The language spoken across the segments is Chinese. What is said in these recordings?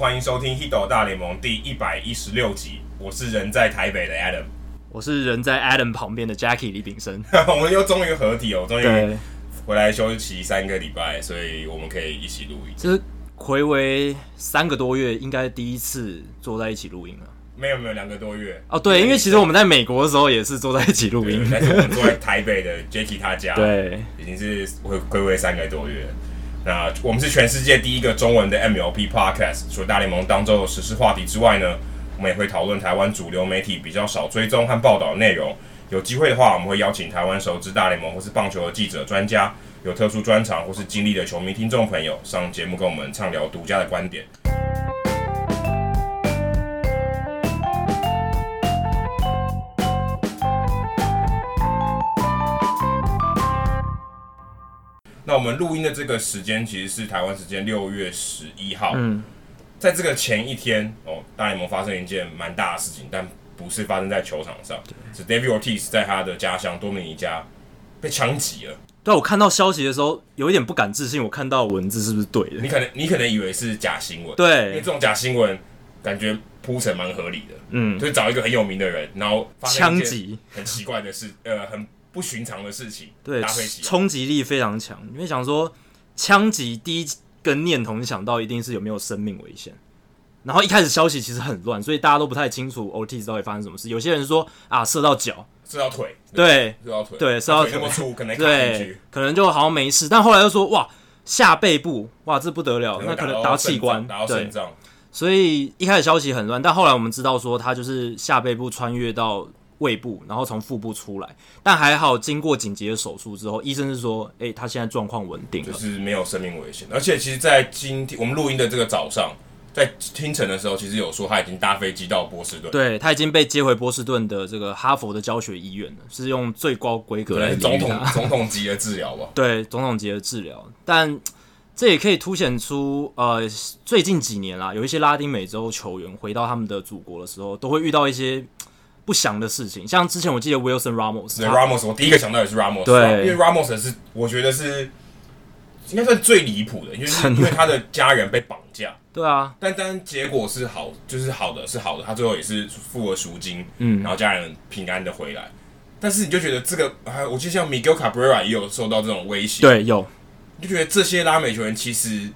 欢迎收听《h i d o 大联盟》第一百一十六集。我是人在台北的 Adam，我是人在 Adam 旁边的 Jackie 李炳生。我们又终于合体哦，终于回来休息三个礼拜，所以我们可以一起录音。这是睽违三个多月，应该第一次坐在一起录音了。没有没有，两个多月哦。对，因为其实我们在美国的时候也是坐在一起录音，但是我们坐在台北的 Jackie 他家，对，已经是回睽违三个多月。那我们是全世界第一个中文的 MLP Podcast，除了大联盟当中的时事话题之外呢，我们也会讨论台湾主流媒体比较少追踪和报道的内容。有机会的话，我们会邀请台湾熟知大联盟或是棒球的记者、专家，有特殊专长或是经历的球迷听众朋友上节目跟我们畅聊独家的观点。我们录音的这个时间其实是台湾时间六月十一号。嗯，在这个前一天哦，大联盟发生一件蛮大的事情，但不是发生在球场上，是 David Ortiz 在他的家乡多米尼加被枪击了。对，我看到消息的时候有一点不敢置信，我看到文字是不是对的？你可能你可能以为是假新闻，对，因为这种假新闻感觉铺陈蛮合理的。嗯，就是找一个很有名的人，然后枪击很奇怪的事，呃，很。不寻常的事情，对，冲击力非常强。因为想说，枪击第一个念头你想到一定是有没有生命危险。然后一开始消息其实很乱，所以大家都不太清楚 Ortiz 到底发生什么事。有些人说啊，射到脚，射到腿，对，射到腿，对，射到腿，那么粗，可能对，可能就好像没事。但后来又说哇，下背部，哇，这不得了，那可能打到器官，打到肾脏。所以一开始消息很乱，但后来我们知道说他就是下背部穿越到。胃部，然后从腹部出来，但还好，经过紧急的手术之后，医生是说，哎、欸，他现在状况稳定，就是没有生命危险。而且，其实，在今天我们录音的这个早上，在清晨的时候，其实有说他已经搭飞机到波士顿，对，他已经被接回波士顿的这个哈佛的教学医院了，是用最高规格来总统总 统级的治疗吧？对，总统级的治疗。但这也可以凸显出，呃，最近几年啦，有一些拉丁美洲球员回到他们的祖国的时候，都会遇到一些。不祥的事情，像之前我记得 Wilson Ramos，对 Ramos，我第一个想到也是 Ramos，对，因为 Ramos 是我觉得是应该算最离谱的，因为因为他的家人被绑架，对啊，但但结果是好，就是好的是好的，他最后也是付了赎金，嗯，然后家人平安的回来，但是你就觉得这个，还我记得像 Miguel Cabrera 也有受到这种威胁，对，有，你就觉得这些拉美球员其实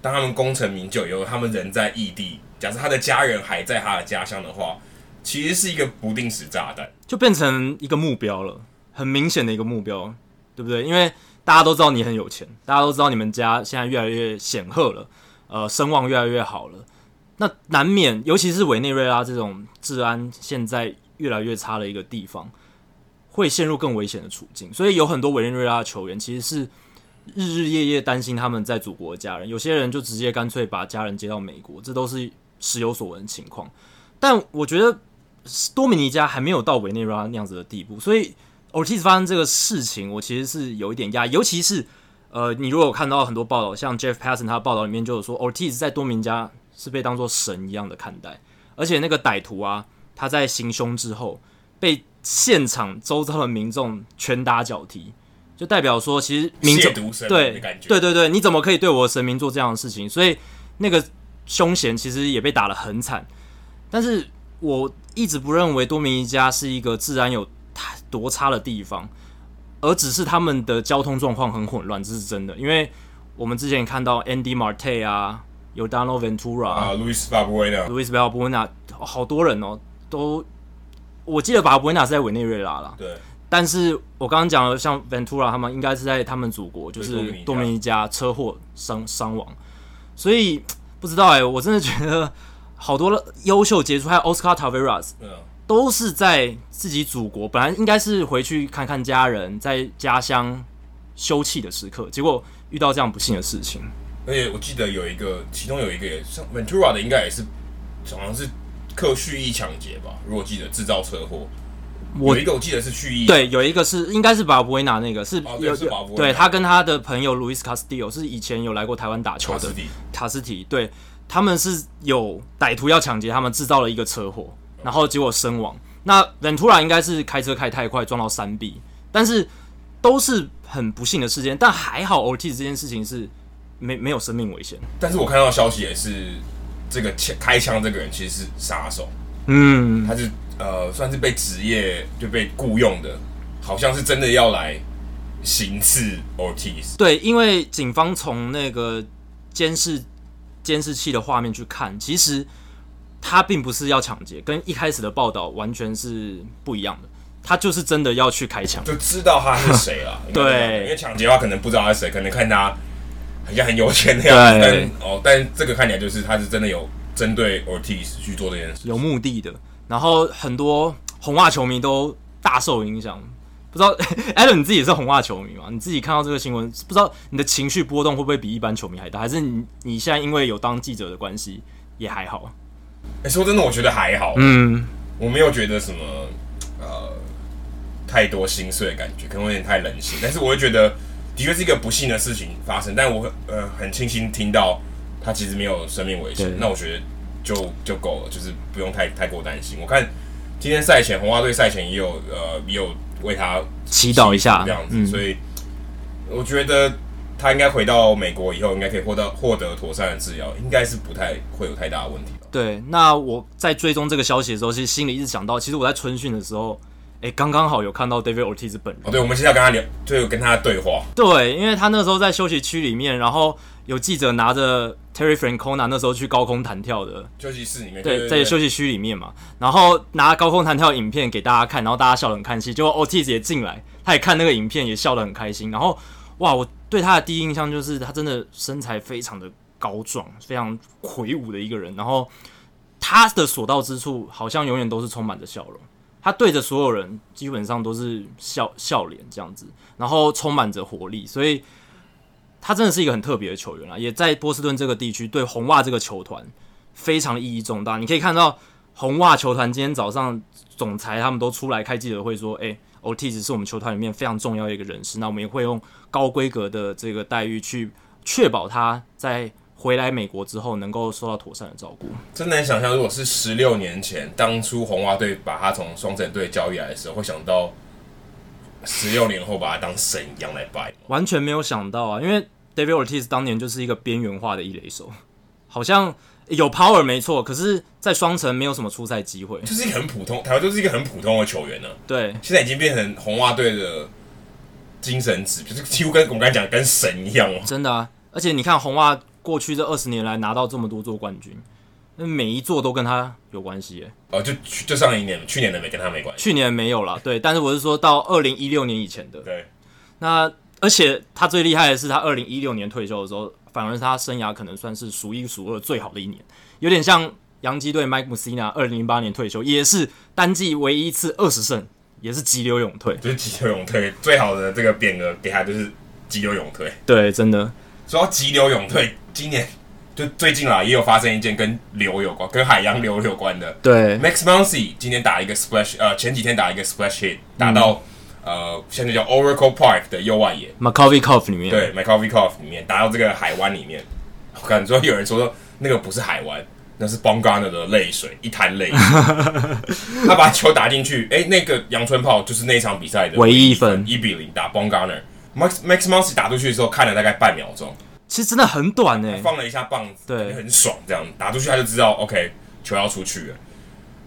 当他们功成名就以后，他们人在异地，假设他的家人还在他的家乡的话。其实是一个不定时炸弹，就变成一个目标了，很明显的一个目标，对不对？因为大家都知道你很有钱，大家都知道你们家现在越来越显赫了，呃，声望越来越好了，那难免，尤其是委内瑞拉这种治安现在越来越差的一个地方，会陷入更危险的处境。所以有很多委内瑞拉的球员其实是日日夜夜担心他们在祖国的家人，有些人就直接干脆把家人接到美国，这都是时有所闻的情况。但我觉得。多米尼加还没有到委内瑞拉那样子的地步，所以 Ortiz 发生这个事情，我其实是有一点压抑。尤其是呃，你如果有看到很多报道，像 Jeff Passan 他的报道里面就有说，Ortiz 在多米尼加是被当做神一样的看待，而且那个歹徒啊，他在行凶之后被现场周遭的民众拳打脚踢，就代表说其实民众对对对对，你怎么可以对我的神明做这样的事情？所以那个凶嫌其实也被打得很惨，但是。我一直不认为多米尼加是一个治安有太多差的地方，而只是他们的交通状况很混乱，这是真的。因为我们之前看到 Andy Marte 啊，有 Yordano Ventura 啊，Luis Valbuena，Luis Valbuena，好多人哦，都我记得 Valbuena 是在委内瑞拉啦。对，但是我刚刚讲了像 Ventura 他们应该是在他们祖国，就是多米尼加车祸伤伤亡，所以不知道哎、欸，我真的觉得。好多优秀杰出，还有 Oscar Taveras，都是在自己祖国，本来应该是回去看看家人，在家乡休憩的时刻，结果遇到这样不幸的事情。而且我记得有一个，其中有一个也像 Ventura 的，应该也是好像是克蓄意抢劫吧？如果记得制造车祸，有一个我记得是蓄意，对，有一个是应该是巴布维纳那个是有，哦、是对他跟他的朋友 Luis Castillo 是以前有来过台湾打球的卡斯提，卡斯提对。他们是有歹徒要抢劫，他们制造了一个车祸，然后结果身亡。那 Ventura 应该是开车开太快撞到山壁，但是都是很不幸的事件。但还好，Ortiz 这件事情是没没有生命危险。但是我看到消息也是，这个枪开枪这个人其实是杀手，嗯，他是呃算是被职业就被雇佣的，好像是真的要来行刺 Ortiz。对，因为警方从那个监视监视器的画面去看，其实他并不是要抢劫，跟一开始的报道完全是不一样的。他就是真的要去开枪，就知道他是谁 了。对，因为抢劫的话可能不知道他是谁，可能看他好像很有钱的样子。但哦，但这个看起来就是他是真的有针对 Ortiz 去做这件事，有目的的。然后很多红袜球迷都大受影响。不知道 Adam 你自己也是红袜球迷吗？你自己看到这个新闻，不知道你的情绪波动会不会比一般球迷还大？还是你你现在因为有当记者的关系也还好？哎、欸，说真的，我觉得还好。嗯，我没有觉得什么呃。太多心碎的感觉，可能有点太冷血，但是我会觉得，的确是一个不幸的事情发生。但我呃很庆幸听到他其实没有生命危险，那我觉得就就够了，就是不用太太过担心。我看今天赛前红袜队赛前也有呃也有为他祈祷一下这样子，嗯、所以我觉得他应该回到美国以后，应该可以获得获得妥善的治疗，应该是不太会有太大的问题。对，那我在追踪这个消息的时候，其实心里一直想到，其实我在春训的时候。哎，刚刚好有看到 David Ortiz 本人。哦，对，我们现在跟他聊，就有跟他对话。对，因为他那时候在休息区里面，然后有记者拿着 Terry Francona 那时候去高空弹跳的休息室里面，对，在休息区里面嘛，然后拿高空弹跳影片给大家看，然后大家笑得很开心。结果 Ortiz 也进来，他也看那个影片，也笑得很开心。然后，哇，我对他的第一印象就是他真的身材非常的高壮，非常魁梧的一个人。然后他的所到之处，好像永远都是充满着笑容。他对着所有人基本上都是笑笑脸这样子，然后充满着活力，所以他真的是一个很特别的球员啊！也在波士顿这个地区，对红袜这个球团非常意义重大。你可以看到红袜球团今天早上总裁他们都出来开记者会说：“诶，Ortiz 是我们球团里面非常重要的一个人士，那我们也会用高规格的这个待遇去确保他在。”回来美国之后，能够受到妥善的照顾，真难想象。如果是十六年前，当初红袜队把他从双城队交易来的时候，会想到十六年后把他当神一样来拜，完全没有想到啊！因为 David Ortiz 当年就是一个边缘化的一垒手，好像有 power 没错，可是，在双城没有什么出赛机会，就是一个很普通，台湾就是一个很普通的球员呢、啊。对，现在已经变成红袜队的精神指标，就是几乎跟我们刚才讲跟神一样哦。真的啊！而且你看红袜。过去这二十年来拿到这么多座冠军，那每一座都跟他有关系耶。哦，就就上一年，去年的没跟他没关系。去年没有了，对。但是我是说到二零一六年以前的。对。那而且他最厉害的是，他二零一六年退休的时候，反而是他生涯可能算是数一数二最好的一年，有点像洋基队 Mike Mussina 二零零八年退休，也是单季唯一一次二十胜，也是急流勇退。就是急流勇退，最好的这个匾额给他就是急流勇退。对，真的。说到急流勇退，今年就最近啦，也有发生一件跟流有关、跟海洋流有关的。对，Max Muncy 今天打一个 splash，呃，前几天打一个 splash hit，打到、嗯、呃，现在叫 Oracle Park 的右外野 Macaulay Cove 里面。对，Macaulay Cove 里面打到这个海湾里面。我感觉有人说说那个不是海湾，那是 Bongarna 的泪水，一滩泪。他把球打进去，哎、欸，那个阳春炮就是那场比赛的唯一一分，一比零打 Bongarna。Max Max Muncy 打出去的时候，看了大概半秒钟，其实真的很短诶、欸，放了一下棒子，对，很爽，这样打出去他就知道，OK，球要出去了。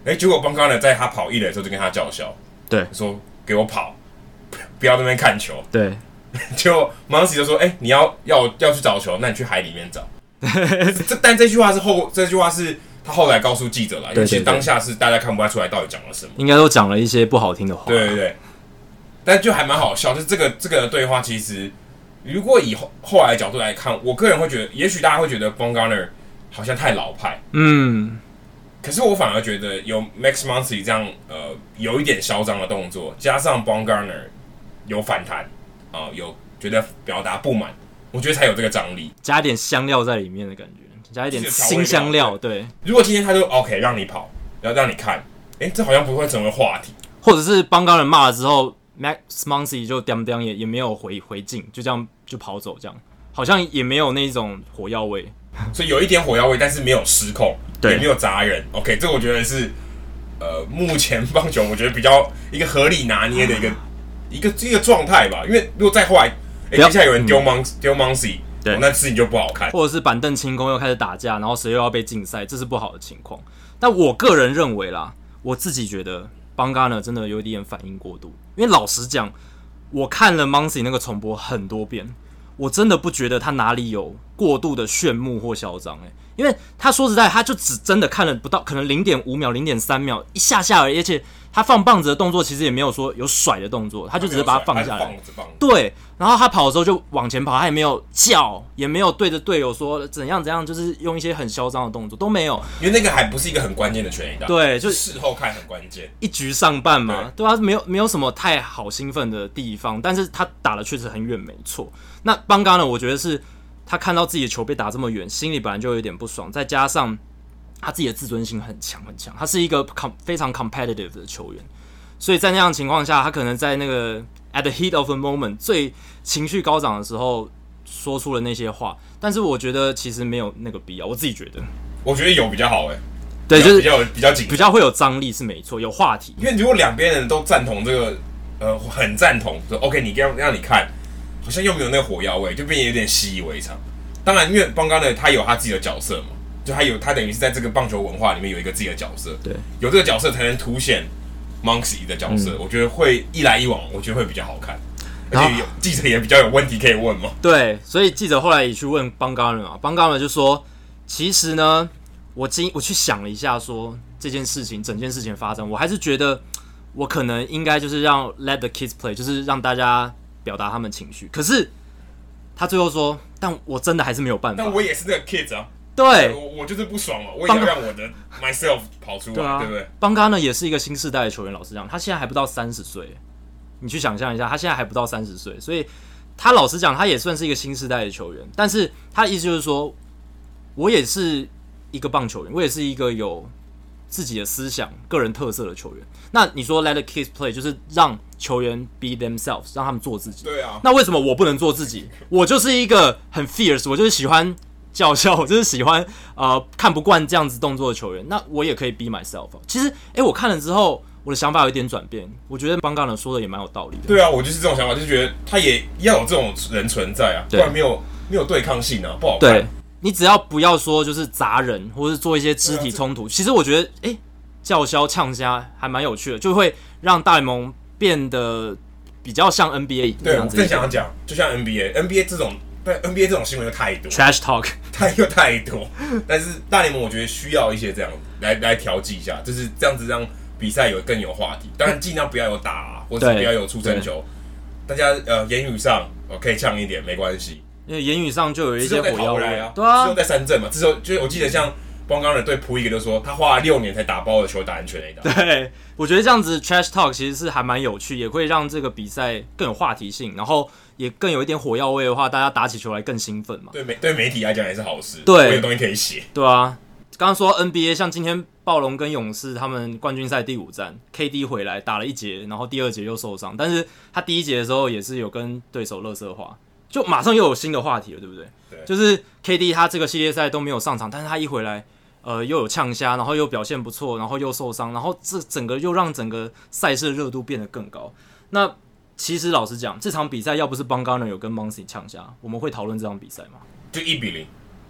哎、欸，结果 Bumgarner 在他跑一垒的时候就跟他叫嚣，对，说给我跑，不要在那边看球，对。结果 Muncy 就说，哎、欸，你要要要去找球，那你去海里面找。这但这句话是后，这句话是他后来告诉记者了，因为其实当下是大家看不太出来到底讲了什么，应该都讲了一些不好听的话，对对对。但就还蛮好笑，就是这个这个对话，其实如果以后后来的角度来看，我个人会觉得，也许大家会觉得 Bon Garner 好像太老派，嗯，可是我反而觉得有 Max Muncy 这样呃有一点嚣张的动作，加上 Bon Garner 有反弹啊、呃，有觉得表达不满，我觉得才有这个张力，加一点香料在里面的感觉，加一点新香料，对。如果今天他就 OK 让你跑，然后让你看，诶，这好像不会成为话题，或者是 Bon Garner 骂了之后。Max Muncy 就叮叮也也没有回回敬，就这样就跑走，这样好像也没有那种火药味，所以有一点火药味，但是没有失控，对，也没有砸人。OK，这我觉得是呃，目前棒球我觉得比较一个合理拿捏的一个、嗯、一个一个状态吧。因为如果再后来，哎、欸，接下来有人丢 Muncy 丢 Muncy，对，那事情就不好看。或者是板凳清宫又开始打架，然后谁又要被禁赛，这是不好的情况。但我个人认为啦，我自己觉得邦嘎呢真的有一点反应过度，因为老实讲，我看了 Muncy 那个重播很多遍，我真的不觉得他哪里有过度的炫目或嚣张诶。因为他说实在，他就只真的看了不到可能零点五秒、零点三秒一下下而已，而且他放棒子的动作其实也没有说有甩的动作，他就只是把它放下来。对，然后他跑的时候就往前跑，他也没有叫，也没有对着队友说怎样怎样，就是用一些很嚣张的动作都没有。因为那个还不是一个很关键的全垒打，对，就事后看很关键。一局上半嘛，对，对啊，没有没有什么太好兴奋的地方，但是他打的确实很远，没错。那邦刚呢，我觉得是。他看到自己的球被打这么远，心里本来就有点不爽，再加上他自己的自尊心很强很强，他是一个 com 非常 competitive 的球员，所以在那样的情况下，他可能在那个 at the heat of the moment 最情绪高涨的时候说出了那些话，但是我觉得其实没有那个必要，我自己觉得，我觉得有比较好诶、欸，对，就是比较比较紧，比较会有张力是没错，有话题，因为如果两边人都赞同这个，呃，很赞同，说 OK，你让让你看。好像又没有那个火药味，就变得有点习以为常。当然，因为邦加呢，他有他自己的角色嘛，就他有他等于是在这个棒球文化里面有一个自己的角色。对，有这个角色才能凸显 Monksy 的角色。嗯、我觉得会一来一往，我觉得会比较好看。而且有记者也比较有问题可以问嘛。对，所以记者后来也去问邦加了嘛，邦加了就说：“其实呢，我今我去想了一下说，说这件事情整件事情发生，我还是觉得我可能应该就是让 Let the kids play，就是让大家。”表达他们情绪，可是他最后说：“但我真的还是没有办法。”但我也是那个 kids 啊，对，我我就是不爽嘛，我也要让我的 myself 跑出来，对，啊、对不对？邦加呢也是一个新时代的球员，老实讲，他现在还不到三十岁，你去想象一下，他现在还不到三十岁，所以他老实讲，他也算是一个新时代的球员。但是他的意思就是说，我也是一个棒球员，我也是一个有。自己的思想、个人特色的球员，那你说 let the kids play 就是让球员 be themselves，让他们做自己。对啊。那为什么我不能做自己？我就是一个很 fierce，我就是喜欢叫嚣，我就是喜欢呃看不惯这样子动作的球员。那我也可以 be myself。其实，哎，我看了之后，我的想法有一点转变。我觉得邦刚呢说的也蛮有道理的。对啊，我就是这种想法，就是觉得他也要有这种人存在啊，不然没有没有对抗性啊，不好看。对。你只要不要说就是砸人，或是做一些肢体冲突，其实我觉得，哎、欸，叫嚣呛虾还蛮有趣的，就会让大联盟变得比较像 NBA 对。对，我正想讲，就像 NBA，NBA 这种，对 NBA 这种新闻又太多，trash talk 太又太多。但是大联盟我觉得需要一些这样来来调剂一下，就是这样子让比赛有更有话题。当然尽量不要有打、啊，或者不要有出生球，大家呃言语上我可以呛一点没关系。因为言语上就有一些火药味啊，对啊，之后在三振嘛，之后就我记得像邦加的对普伊格就说，他花了六年才打包的球打安全垒打。对，我觉得这样子 trash talk 其实是还蛮有趣，也会让这个比赛更有话题性，然后也更有一点火药味的话，大家打起球来更兴奋嘛。对媒对媒体来讲也是好事，对，有东西可以写。对啊，刚刚说 NBA，像今天暴龙跟勇士他们冠军赛第五战，KD 回来打了一节，然后第二节又受伤，但是他第一节的时候也是有跟对手乐色话。就马上又有新的话题了，对不对？对，就是 KD 他这个系列赛都没有上场，但是他一回来，呃，又有呛虾，然后又表现不错，然后又受伤，然后这整个又让整个赛事的热度变得更高。那其实老实讲，这场比赛要不是邦加呢有跟 Muncy 呛虾，我们会讨论这场比赛吗？就一比零，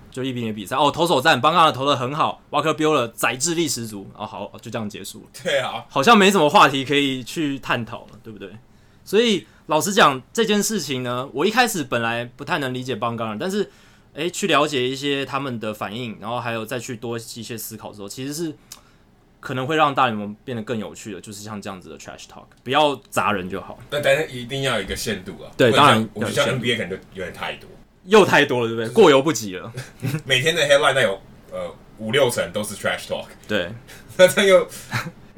就一比零的比赛哦。投手战，邦加呢投的很好，Walker Buehler 宰制力十足，哦好，就这样结束了。对啊，好像没什么话题可以去探讨了，对不对？所以。老实讲，这件事情呢，我一开始本来不太能理解邦加人，但是，诶，去了解一些他们的反应，然后还有再去多一些思考之后，其实是可能会让大联盟变得更有趣的，就是像这样子的 trash talk，不要砸人就好。但但是一定要有一个限度啊。对，当然，我觉得像 NBA 可能就有点太多，又太多了，对不对？过犹不及了。每天的 headline 那有呃五六成都是 trash talk，对，那这又。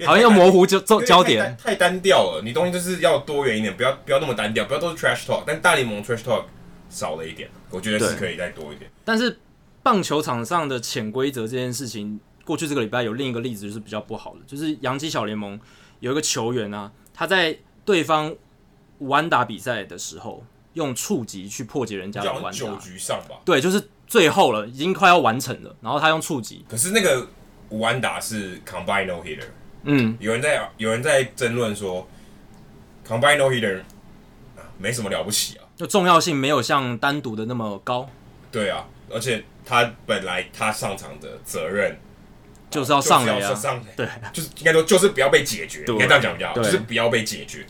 好像要模糊就焦焦点，太单调了。你东西就是要多元一点，不要不要那么单调，不要都是 trash talk。但大联盟 trash talk 少了一点，我觉得是可以再多一点。但是棒球场上的潜规则这件事情，过去这个礼拜有另一个例子就是比较不好的，就是洋基小联盟有一个球员啊，他在对方无安打比赛的时候，用触及去破解人家的无安打。九局上吧？对，就是最后了，已经快要完成了，然后他用触及。可是那个无安打是 combine no hitter。嗯，有人在有人在争论说，combine no hitter 没什么了不起啊，就重要性没有像单独的那么高。对啊，而且他本来他上场的责任就是要上垒啊，上垒，对，就是应该说就是不要被解决，应该这样讲比较好，就是不要被解决。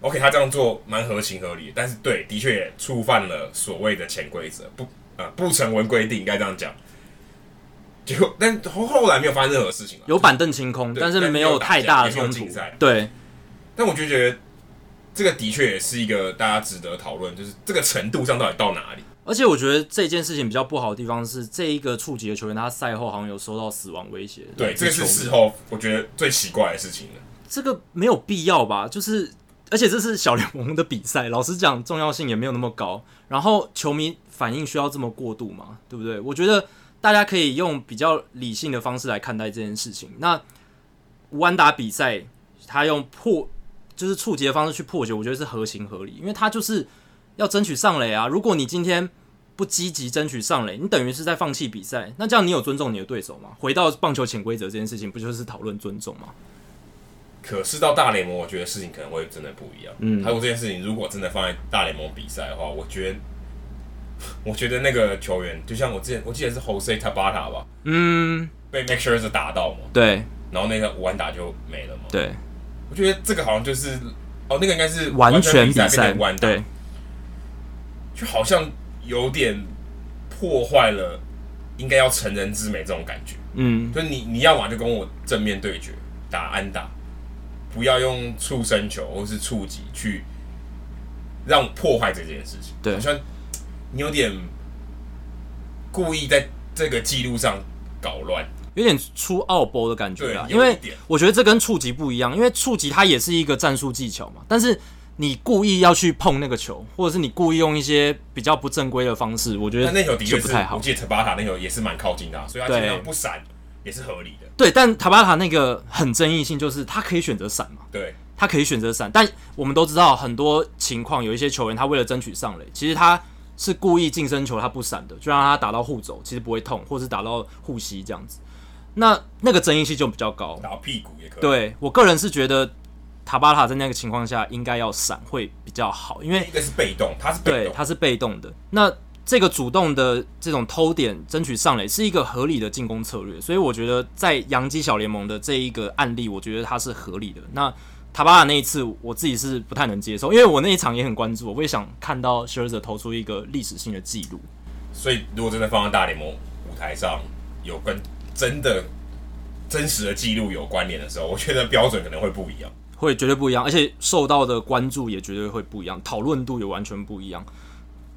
OK，他这样做蛮合情合理，但是对，的确也触犯了所谓的潜规则，不啊、呃、不成文规定，应该这样讲。结果，但后后来没有发生任何事情，有板凳清空，但是没有太大的冲突。对，但我就觉得这个的确也是一个大家值得讨论，就是这个程度上到底到哪里？而且我觉得这件事情比较不好的地方是，这一个触及的球员他赛后好像有收到死亡威胁。对，这个是事后我觉得最奇怪的事情了。这个没有必要吧？就是。而且这是小联盟的比赛，老实讲，重要性也没有那么高。然后球迷反应需要这么过度吗？对不对？我觉得大家可以用比较理性的方式来看待这件事情。那无安打比赛，他用破就是触及的方式去破解，我觉得是合情合理，因为他就是要争取上垒啊。如果你今天不积极争取上垒，你等于是在放弃比赛。那这样你有尊重你的对手吗？回到棒球潜规则这件事情，不就是讨论尊重吗？可是到大联盟，我觉得事情可能会真的不一样。嗯，还有这件事情，如果真的放在大联盟比赛的话，我觉得，我觉得那个球员，就像我之前，我记得是 Jose Tabata 吧，嗯，被 Make Scherzer 打到嘛，对，然后那个无安打就没了嘛，对，我觉得这个好像就是，哦，那个应该是完全比赛，对，就好像有点破坏了应该要成人之美这种感觉，嗯，就你你要玩就跟我正面对决打安打。不要用触身球或是触击去让破坏这件事情，对，好像你有点故意在这个记录上搞乱，有点出奥波的感觉啊。因为我觉得这跟触及不一样，因为触及它也是一个战术技巧嘛。但是你故意要去碰那个球，或者是你故意用一些比较不正规的方式，我觉得那球的确不太好。我记得塔巴塔那球也是蛮靠近的，所以他尽量不闪。也是合理的，对，但塔巴塔那个很争议性，就是他可以选择闪嘛，对，他可以选择闪，但我们都知道很多情况，有一些球员他为了争取上垒，其实他是故意近身球他不闪的，就让他打到护肘，其实不会痛，或是打到护膝这样子，那那个争议性就比较高，打屁股也可以。对，我个人是觉得塔巴塔在那个情况下应该要闪会比较好，因为一个是被动，他是被动，对，他是被动的，那。这个主动的这种偷点争取上垒是一个合理的进攻策略，所以我觉得在洋基小联盟的这一个案例，我觉得它是合理的。那塔巴塔那一次，我自己是不太能接受，因为我那一场也很关注，我也想看到 Scherzer 投出一个历史性的记录。所以，如果真的放在大联盟舞台上，有跟真的真实的记录有关联的时候，我觉得标准可能会不一样，会绝对不一样，而且受到的关注也绝对会不一样，讨论度也完全不一样。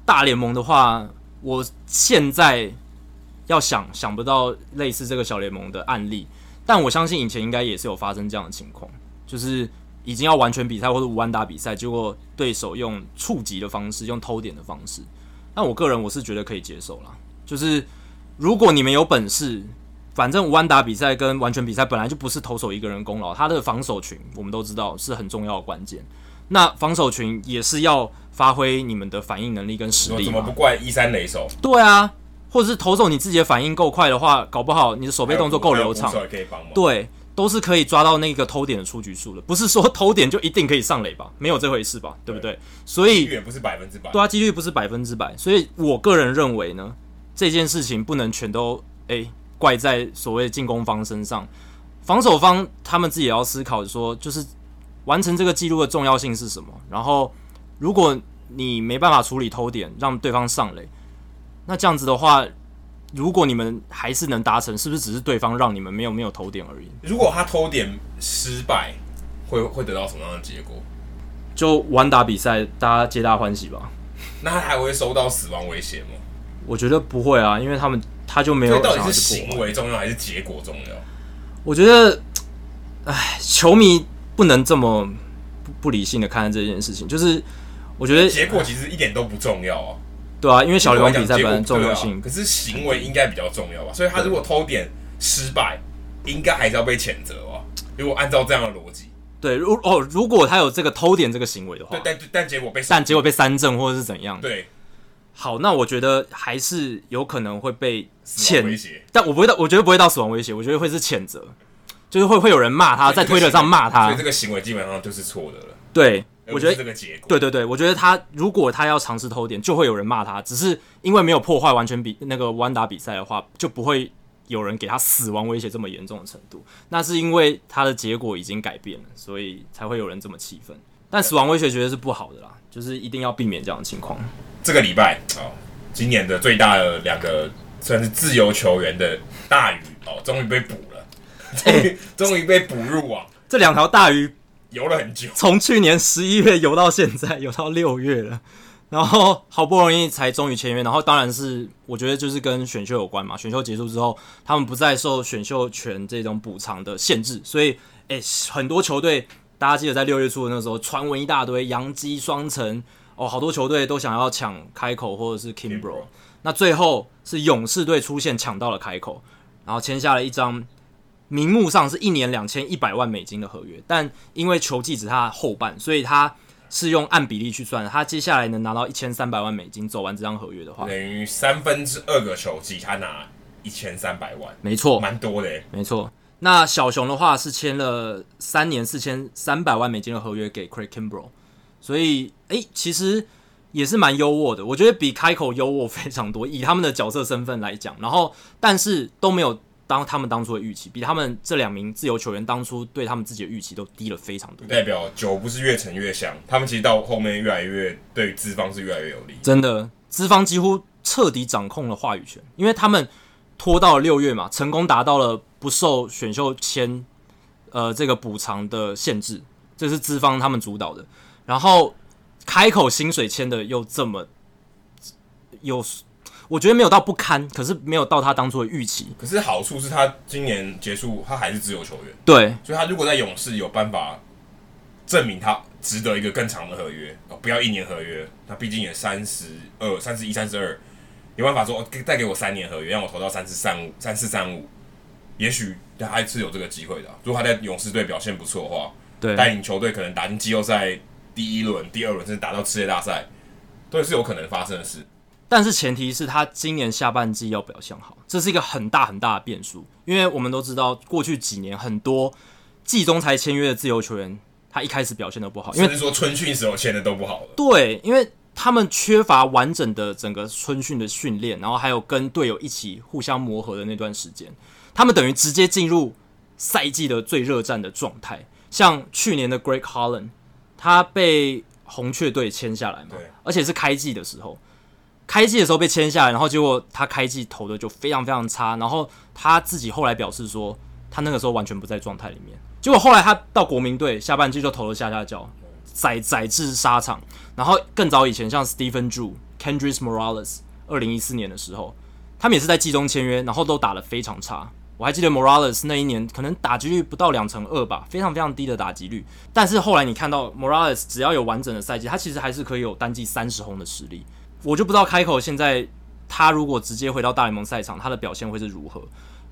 大联盟的话，我现在要想想不到类似这个小联盟的案例，但我相信以前应该也是有发生这样的情况，就是已经要完全比赛或者无安打比赛，结果对手用触及的方式，用偷点的方式。但我个人我是觉得可以接受啦，就是如果你们有本事，反正无安打比赛跟完全比赛本来就不是投手一个人功劳，他的防守群我们都知道是很重要的关键。那防守群也是要发挥你们的反应能力跟实力。怎么不怪一三垒手？对啊，或者是投手你自己的反应够快的话，搞不好你的手背动作够流畅，对，都是可以抓到那个偷点的出局数的。不是说偷点就一定可以上垒吧？没有这回事吧？对不对？对，所以几率也不是百分之百，对啊，几率不是百分之百。所以我个人认为呢，这件事情不能全都诶怪在所谓进攻方身上，防守方他们自己也要思考说，就是。完成这个记录的重要性是什么？然后，如果你没办法处理偷点，让对方上垒，那这样子的话，如果你们还是能达成，是不是只是对方让你们没有没有偷点而已？如果他偷点失败，会会得到什么样的结果？就完打比赛，大家皆大欢喜吧。那他还会收到死亡威胁吗？我觉得不会啊，因为他们他就没有。到底是行为重要还是结果重要？我觉得，哎，球迷。不能这么不不理性的看待这件事情，就是我觉得结果其实一点都不重要啊，对啊，因为小联盟比赛本来重要性，可是行为应该比较重要吧，所以他如果偷点失败，应该还是要被谴责吧？如果按照这样的逻辑，对，如哦，如果他有这个偷点这个行为的话，对，但但结果被但结果被三振或者是怎样？对，好，那我觉得还是有可能会被谴，但我不会到，我觉得不会到死亡威胁，我觉得会是谴责。就是会会有人骂他，在推特上骂他，所以这个行为基本上就是错的了。对，我觉得这个结果，对对对，我觉得他如果他要尝试偷点，就会有人骂他。只是因为没有破坏完全比那个弯打比赛的话，就不会有人给他死亡威胁这么严重的程度。那是因为他的结果已经改变了，所以才会有人这么气愤。但死亡威胁绝对是不好的啦，就是一定要避免这样的情况。这个礼拜哦，今年的最大的两个算是自由球员的大鱼哦，终于被捕了，终于终于被捕入网。这两条大鱼游了很久，从去年十一月游到现在，游到六月了，然后好不容易才终于签约，然后当然是我觉得就是跟选秀有关嘛。选秀结束之后，他们不再受选秀权这种补偿的限制，所以诶，很多球队。大家记得在六月初的那时候，传闻一大堆，洋基双城哦，好多球队都想要抢开口或者是 Kimbrough，那最后是勇士队出现抢到了开口，然后签下了一张名目上是一年两千一百万美金的合约，但因为球季只他后半，所以他是用按比例去算，他接下来能拿到一千三百万美金，走完这张合约的话，等于三分之二个球季他拿一千三百万，没错，蛮多的，没错。那小熊的话是签了三年四千三百万美金的合约给 Craig Kimbrough，所以诶，其实也是蛮优渥的，我觉得比开口优渥非常多，以他们的角色身份来讲，然后但是都没有当他们当初的预期，比他们这两名自由球员当初对他们自己的预期都低了非常多。代表酒不是越陈越香，他们其实到后面越来越对资方是越来越有利，真的，资方几乎彻底掌控了话语权，因为他们。拖到了六月嘛，成功达到了不受选秀签呃这个补偿的限制，这是资方他们主导的。然后开口薪水签的又这么有，我觉得没有到不堪，可是没有到他当初的预期。可是好处是他今年结束，他还是自由球员，对，所以他如果在勇士有办法证明他值得一个更长的合约，哦，不要一年合约，他毕竟也三十二、三十一、三十二。有办法说，再给我三年合约，让我投到三四三五三四三五，也许他还是有这个机会的。如果他在勇士队表现不错的话，对，带领球队可能打进季后赛第一轮、第二轮，甚至打到世界大赛，都是有可能发生的事。但是前提是他今年下半季要表现好，这是一个很大很大的变数。因为我们都知道，过去几年很多季中才签约的自由球员，他一开始表现都不好，因为是说春训时候签的都不好了。对，因为。他们缺乏完整的整个春训的训练，然后还有跟队友一起互相磨合的那段时间，他们等于直接进入赛季的最热战的状态。像去年的 Greg Holland，他被红雀队签下来嘛，对，而且是开季的时候，开季的时候被签下来，然后结果他开季投的就非常非常差，然后他自己后来表示说，他那个时候完全不在状态里面。结果后来他到国民队，下半季就投了下下脚。宰宰制沙场，然后更早以前，像 Stephen Drew、Kendrys Morales，二零一四年的时候，他们也是在季中签约，然后都打得非常差。我还记得 Morales 那一年可能打击率不到两成二吧，非常非常低的打击率。但是后来你看到 Morales 只要有完整的赛季，他其实还是可以有单季三十轰的实力。我就不知道开口现在他如果直接回到大联盟赛场，他的表现会是如何。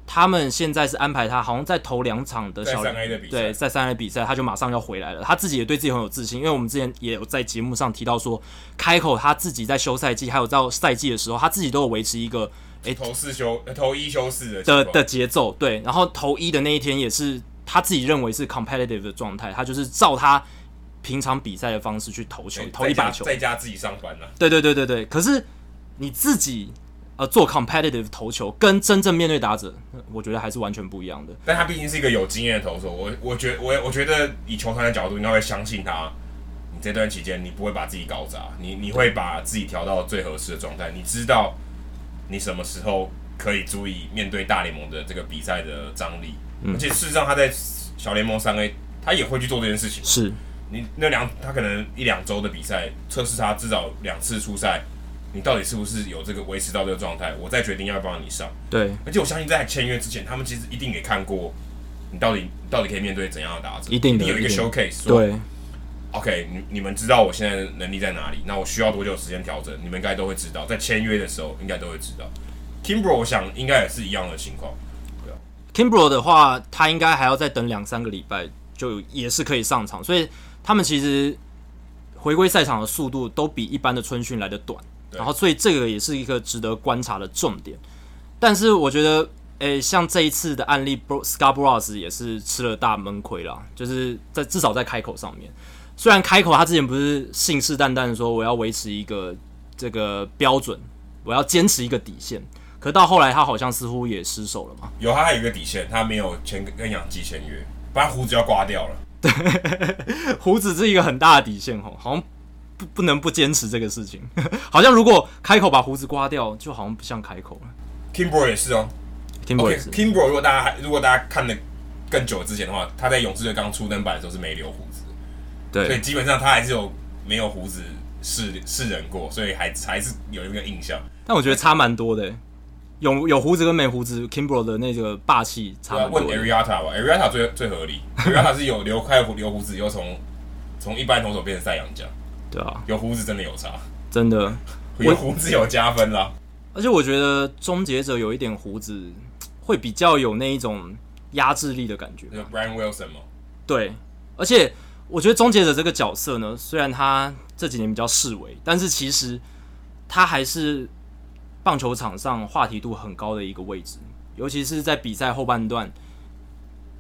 他们现在是安排他，好像在头两场的小在三 A 的比赛，对，在三 A 比赛，他就马上要回来了。他自己也对自己很有自信，因为我们之前也有在节目上提到说，开口他自己在休赛季还有到赛季的时候，他自己都有维持一个诶投四休投一休四的的的节奏，对。然后投一的那一天也是他自己认为是 competitive 的状态，他就是照他平常比赛的方式去投球，投一把球，在家自己上班了。对对对对对，可是你自己。呃，做 competitive 投球跟真正面对打者，我觉得还是完全不一样的。但他毕竟是一个有经验的投手，我我觉我我觉得以球团的角度，应该会相信他。你这段期间，你不会把自己搞砸，你你会把自己调到最合适的状态。你知道你什么时候可以注意面对大联盟的这个比赛的张力。嗯、而且事实上，他在小联盟三 A，他也会去做这件事情。是你那两他可能一两周的比赛测试他至少两次出赛。你到底是不是有这个维持到这个状态？我再决定要不要你上。对，而且我相信在签约之前，他们其实一定也看过你到底到底可以面对怎样的打者，一定，一定有一个 showcase。对，OK，你你们知道我现在的能力在哪里？那我需要多久时间调整？你们应该都会知道，在签约的时候应该都会知道。Kimbrough 我想应该也是一样的情况。对啊，Kimbrough 的话，他应该还要再等两三个礼拜，就也是可以上场。所以他们其实回归赛场的速度都比一般的春训来的短。然后，所以这个也是一个值得观察的重点。但是，我觉得，诶，像这一次的案例 Boras 也是吃了大闷亏啦，就是在至少在开口上面。虽然开口他之前不是信誓旦旦的说我要维持一个这个标准，我要坚持一个底线，可到后来他好像似乎也失手了嘛。有，他还有一个底线，他没有签跟洋基签约，不然胡子要刮掉了。对，胡子是一个很大的底线哦，好像不不能不坚持这个事情。好像如果开口把胡子刮掉，就好像不像开口了。Kimbrough 也是哦 Kimbrough 如果大家如果大家看的更久之前的话，他在勇士队刚出登板的时候是没留胡子，对，所以基本上他还是有没有胡子是是人过，所以还还是有一个印象。但我觉得差蛮多的。有有胡子跟没胡子，Kimbrough 的那个霸气差蛮多。问 Arrieta 吧，Arrieta 最最合理。Arrieta 是有留开胡留胡子，又从从一般投手变成赛扬奖。对啊，有胡子真的有差，真的有胡子有加分啦。而且我觉得终结者有一点胡子，会比较有那一种压制力的感觉。Brian Wilson 吗？对，而且我觉得终结者这个角色呢，虽然他这几年比较式微，但是其实他还是。棒球场上话题度很高的一个位置，尤其是在比赛后半段，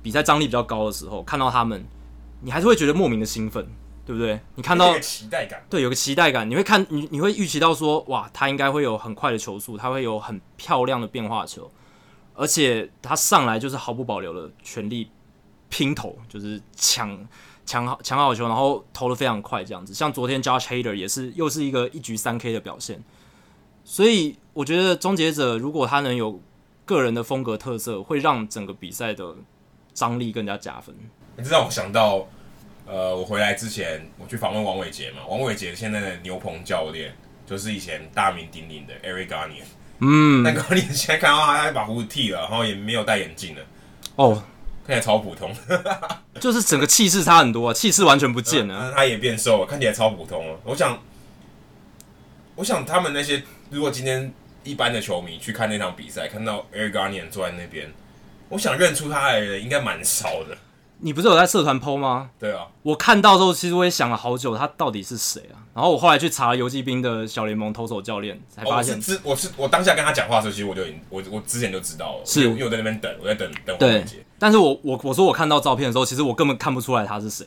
比赛张力比较高的时候，看到他们，你还是会觉得莫名的兴奋，对不对？你看到期待感，对，有个期待感，你会看你你会预期到说，哇，他应该会有很快的球速，他会有很漂亮的变化球，而且他上来就是毫不保留的全力拼投，就是抢抢好抢好球，然后投的非常快，这样子。像昨天 Josh Hader 也是又是一个一局三 K 的表现。所以我觉得终结者如果他能有个人的风格特色，会让整个比赛的张力更加加分。你知道我想到，呃，我回来之前我去访问王伟杰嘛，王伟杰现在的牛棚教练就是以前大名鼎鼎的 Eric Garnier。嗯，那个你现在看到他，他把胡子剃了，然后也没有戴眼镜了。哦，看起来超普通，就是整个气势差很多啊，气势完全不见了。嗯，他也变瘦了，看起来超普通了。我想，我想他们那些。如果今天一般的球迷去看那场比赛，看到 Eric Garnier 坐在那边，我想认出他来的人应该蛮少的。你不是有在社团 PO 吗？对啊，我看到之后，其实我也想了好久，他到底是谁啊？然后我后来去查了游击兵的小联盟投手教练，才发现，哦、我是我是我当下跟他讲话的时候，其实我就已经我我之前就知道了，是因为我在那边等，我在等等黄杰。但是我我我说我看到照片的时候，其实我根本看不出来他是谁，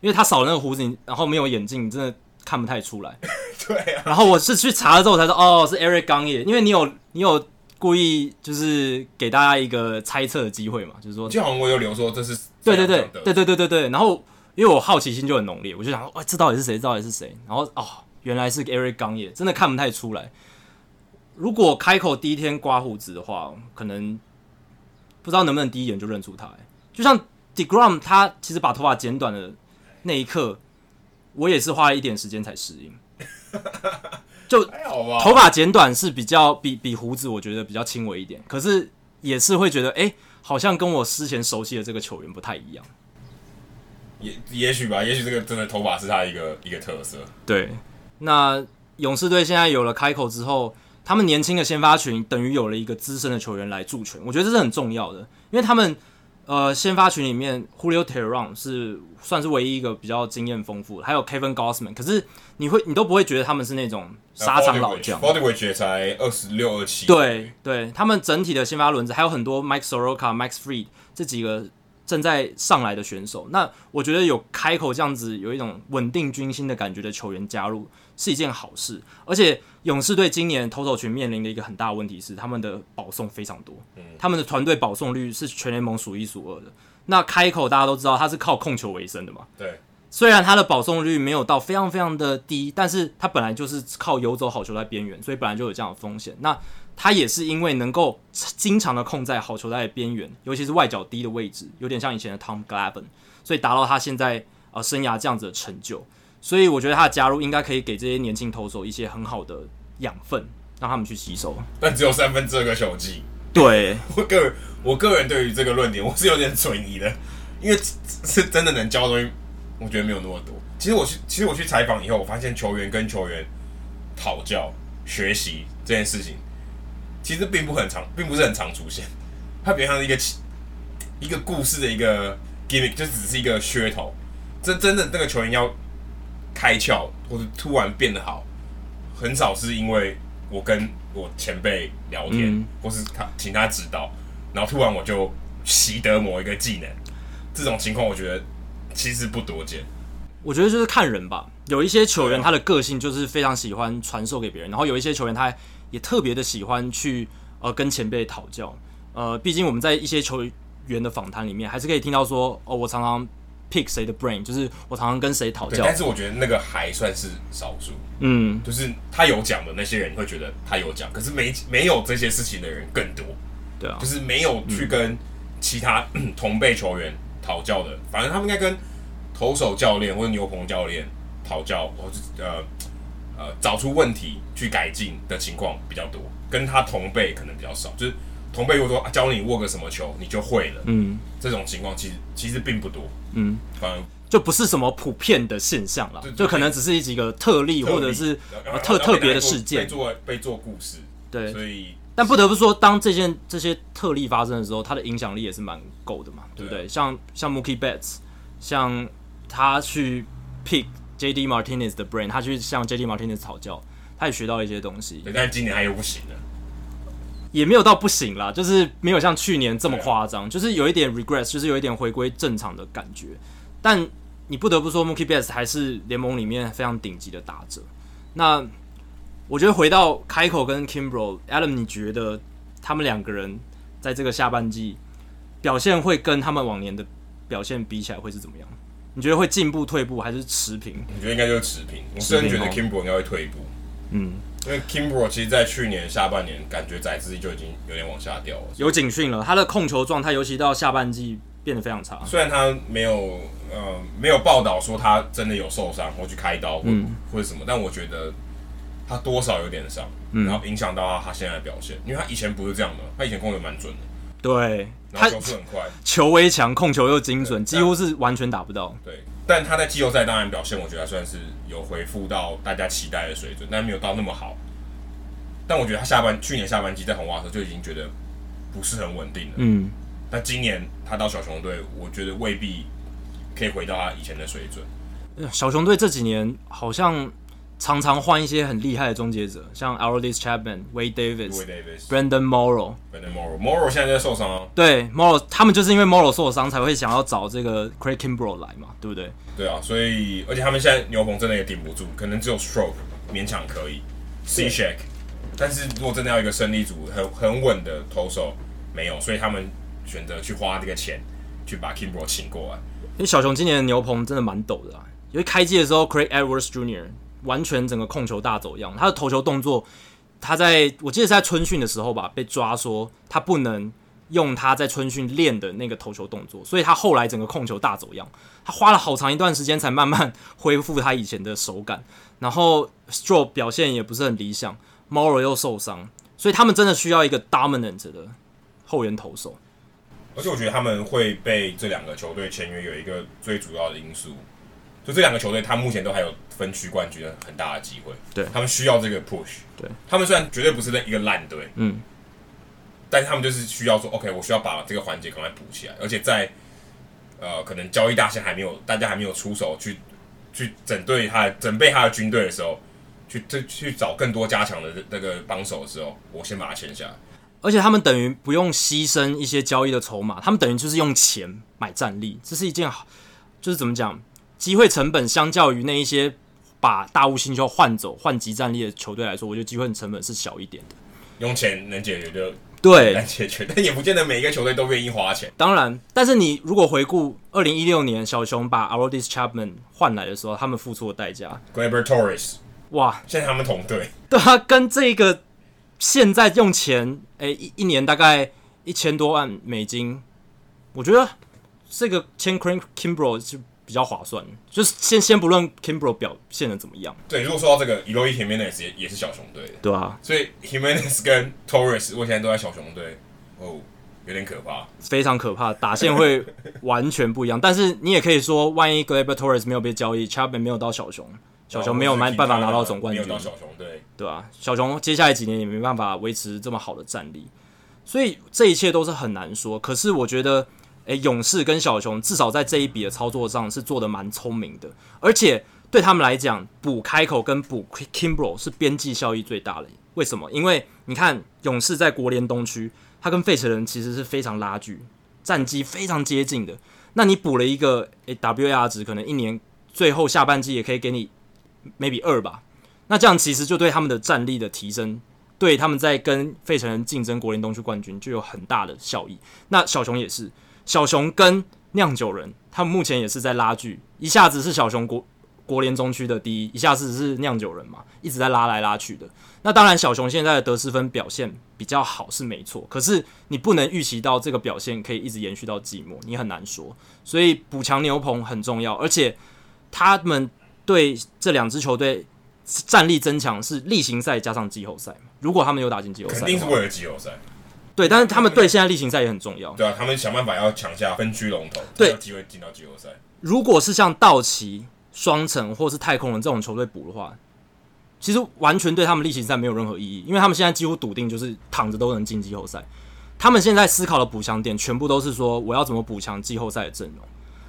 因为他少了那个胡子，然后没有眼镜，真的。看不太出来，对啊。然后我是去查了之后才知道，哦，是 Eric Gagne，因为你有你有故意就是给大家一个猜测的机会嘛，就是说，就好像我有留说这是，对对对对对对对对。然后因为我好奇心就很浓烈，我就想说，哇，这到底是谁？这到底是谁？然后哦，原来是 Eric Gagne，真的看不太出来。如果开口第一天刮胡子的话，可能不知道能不能第一眼就认出他。就像 Degrom，他其实把头发剪短的那一刻。我也是花了一点时间才适应，就头发剪短是比较比比胡子，我觉得比较轻微一点。可是也是会觉得，哎、欸，好像跟我之前熟悉的这个球员不太一样。也也许吧，也许这个真的头发是他一个一个特色。对，那勇士队现在有了开口之后，他们年轻的先发群等于有了一个资深的球员来助拳，我觉得这是很重要的，因为他们。呃，先发群里面，Julio Teheran 是算是唯一一个比较经验丰富的，还有 Kevin Gausman。可是你会，你都不会觉得他们是那种沙场老将。b o d y w e i g h 也才二十六、二七。对对，他们整体的先发轮子还有很多 Mike Soroka、Max Freed 这几个正在上来的选手。那我觉得有开口这样子有一种稳定军心的感觉的球员加入是一件好事，而且。勇士队今年投手群面临的一个很大的问题是，他们的保送非常多，嗯、他们的团队保送率是全联盟数一数二的。那开口大家都知道，他是靠控球为生的嘛。对，虽然他的保送率没有到非常非常的低，但是他本来就是靠游走好球在边缘，所以本来就有这样的风险。那他也是因为能够经常的控在好球在边缘，尤其是外角低的位置，有点像以前的 Tom Glavine，所以达到他现在呃生涯这样子的成就。所以我觉得他的加入应该可以给这些年轻投手一些很好的养分，让他们去吸收。但只有三分之二个球季。对，我个人，我个人对于这个论点我是有点存疑的，因为是真的能教的东西，我觉得没有那么多。其实我去，其实我去采访以后，我发现球员跟球员讨教学习这件事情，其实并不很常，并不是很常出现。它比较像是一个一个故事的一个 gimmick，就只是一个噱头。真真的那个球员要。开窍或者突然变得好，很少是因为我跟我前辈聊天，嗯、或是他请他指导，然后突然我就习得某一个技能。这种情况我觉得其实不多见。我觉得就是看人吧，有一些球员他的个性就是非常喜欢传授给别人，然后有一些球员他也特别的喜欢去呃跟前辈讨教。呃，毕竟我们在一些球员的访谈里面，还是可以听到说，哦，我常常 pick 谁的 brain，就是我常常跟谁讨教。但是我觉得那个还算是少数，嗯，就是他有讲的那些人会觉得他有讲，可是没没有这些事情的人更多，对啊，就是没有去跟其他、嗯、同辈球员讨教的，反正他们应该跟投手教练或者牛棚教练讨教，或者呃呃找出问题去改进的情况比较多，跟他同辈可能比较少，就是。同辈如果说、啊、教你握个什么球，你就会了。嗯，这种情况其实其实并不多。嗯，反正就不是什么普遍的现象了，就可能只是几个特例，或者是特特别的事件被做被做故事。对，所以但不得不说，当这件这些特例发生的时候，它的影响力也是蛮够的嘛，对不对？对像像 Mookie Betts，像他去 pick JD Martinez 的 brain，他去向 JD Martinez 讨教，他也学到一些东西。对，但今年他又不行了。也没有到不行啦，就是没有像去年这么夸张，就是有一点 regress，就是有一点回归正常的感觉。但你不得不说，Mookie Betts 还是联盟里面非常顶级的打者。那我觉得回到开口跟 Kimbrel，Adam，你觉得他们两个人在这个下半季表现会跟他们往年的表现比起来会是怎么样？你觉得会进步、退步还是持平？我觉得应该就是持平。我个人觉得 Kimbrel 应该会退步。嗯。因为 Kimbrel 其实，在去年下半年，感觉宰制力就已经有点往下掉了，有警讯了。他的控球状态，尤其到下半季变得非常差。虽然他没有呃没有报道说他真的有受伤或去开刀或、嗯、或者什么，但我觉得他多少有点伤，嗯、然后影响到他他现在的表现。因为他以前不是这样的，他以前控球蛮准的，对，然后球速很快，球威强，控球又精准，几乎是完全打不到。对。但他在季后赛当然表现，我觉得算是有回复到大家期待的水准，但没有到那么好。但我觉得他下半去年下半季在红袜的时候就已经觉得不是很稳定了。嗯。但今年他到小熊队，我觉得未必可以回到他以前的水准。小熊队这几年好像常常换一些很厉害的终结者，像 Aroldis Chapman、Wade Davis、Brandon Morrow、Brandon Morrow、Morrow 现在在受伤哦。对，Morrow 他们就是因为 Morrow 受伤才会想要找这个 Craig Kimbrel 来嘛，对不对？对啊，所以而且他们现在牛棚真的也顶不住，可能只有 Stroke 勉强可以，Cishek，但是如果真的要一个胜利组很很稳的投手，没有，所以他们选择去花这个钱去把 Kimbrel 请过来。因为小熊今年的牛棚真的蛮陡的啊，因为开季的时候 Craig Edwards Jr. 完全整个控球大走样，他的投球动作，他在我记得是在春训的时候吧，被抓说他不能用他在春训练的那个投球动作，所以他后来整个控球大走样，他花了好长一段时间才慢慢恢复他以前的手感，然后 Strop 表现也不是很理想，Morrow 又受伤，所以他们真的需要一个 dominant 的后援投手，而且我觉得他们会被这两个球队签约有一个最主要的因素。就这两个球队，他目前都还有分区冠军的很大的机会。对，他们需要这个 push。对，他们虽然绝对不是那一个烂队，嗯，但是他们就是需要说，OK，我需要把这个环节赶快补起来。而且在呃，可能交易大限还没有，大家还没有出手去去整队他整备他的军队的时候，去去去找更多加强的那个帮手的时候，我先把它签下来。而且他们等于不用牺牲一些交易的筹码，他们等于就是用钱买战力，这是一件好，就是怎么讲？机会成本相较于那一些把大物星球换走换集战力的球队来说，我觉得机会成本是小一点的。用钱能解决就，对，能解决，但也不见得每一个球队都愿意花钱。当然，但是你如果回顾二零一六年小熊把 Aroldis Chapman 换来的时候，他们付出的代价，Gleyber Torres，哇，现在他们同队，对啊，跟这个现在用钱，哎、欸，一一年大概一千多万美金，我觉得这个签 Craig Kimbrel 就。比较划算，就是先先不论 Kimbrel 表现的怎么样。对，如果说到这个，Eloy Jimenez 也也是小熊队的，对啊，所以 Jimenez 跟 Torres 我现在都在小熊队，哦，有点可怕，非常可怕，打线会 完全不一样。但是你也可以说，万一 Gleyber Torres 没有被交易，Chapman 没有到小熊，小熊没有办法拿到总冠军，没有到小熊队，对吧？小熊接下来几年也没办法维持这么好的战力，所以这一切都是很难说。可是我觉得。诶，勇士跟小熊至少在这一笔的操作上是做得蛮聪明的，而且对他们来讲，补开口跟补 Kimbrel 是边际效益最大的。为什么？因为你看勇士在国联东区，他跟费城人其实是非常拉锯，战绩非常接近的。那你补了一个诶 WAR 值可能一年最后下半季也可以给你 maybe 二吧。那这样其实就对他们的战力的提升，对他们在跟费城人竞争国联东区冠军就有很大的效益。那小熊也是，小熊跟酿酒人，他们目前也是在拉锯，一下子是小熊国国联中区的第一，一下子是酿酒人嘛，一直在拉来拉去的。那当然，小熊现在的得失分表现比较好是没错，可是你不能预期到这个表现可以一直延续到季末，你很难说。所以补强牛棚很重要，而且他们对这两支球队战力增强是例行赛加上季后赛。如果他们有打进季后赛，肯定是为了季后赛。对，但是他们对现在例行赛也很重要。对啊，他们想办法要抢下分区龙头，对，有机会进到季后赛。如果是像道奇、双城或是太空人这种球队补的话，其实完全对他们例行赛没有任何意义，因为他们现在几乎笃定就是躺着都能进季后赛。他们现在思考的补强点全部都是说我要怎么补强季后赛的阵容，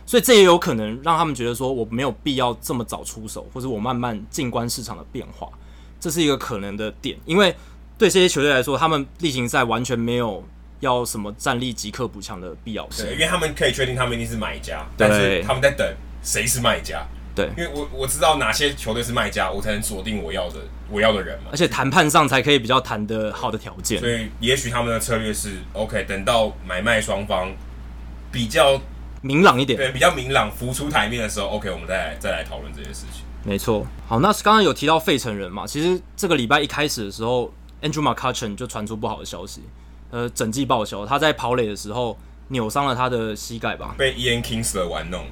所以这也有可能让他们觉得说我没有必要这么早出手，或者我慢慢静观市场的变化，这是一个可能的点，因为。对这些球队来说，他们例行赛完全没有要什么战力即刻补强的必要性。对，因为他们可以确定他们一定是买家，但是他们在等谁是卖家。对，因为我我知道哪些球队是卖家，我才能锁定我要的我要的人嘛。而且谈判上才可以比较谈的好的条件。所以也许他们的策略是 OK，等到买卖双方比较明朗一点，对，比较明朗浮出台面的时候，OK，我们再来再来讨论这些事情。没错。好，那刚刚有提到费城人嘛，其实这个礼拜一开始的时候。Andrew McCutchen 就传出不好的消息，呃，整季报销。他在跑垒的时候扭伤了他的膝盖吧？被 Ian Kinsler 玩弄。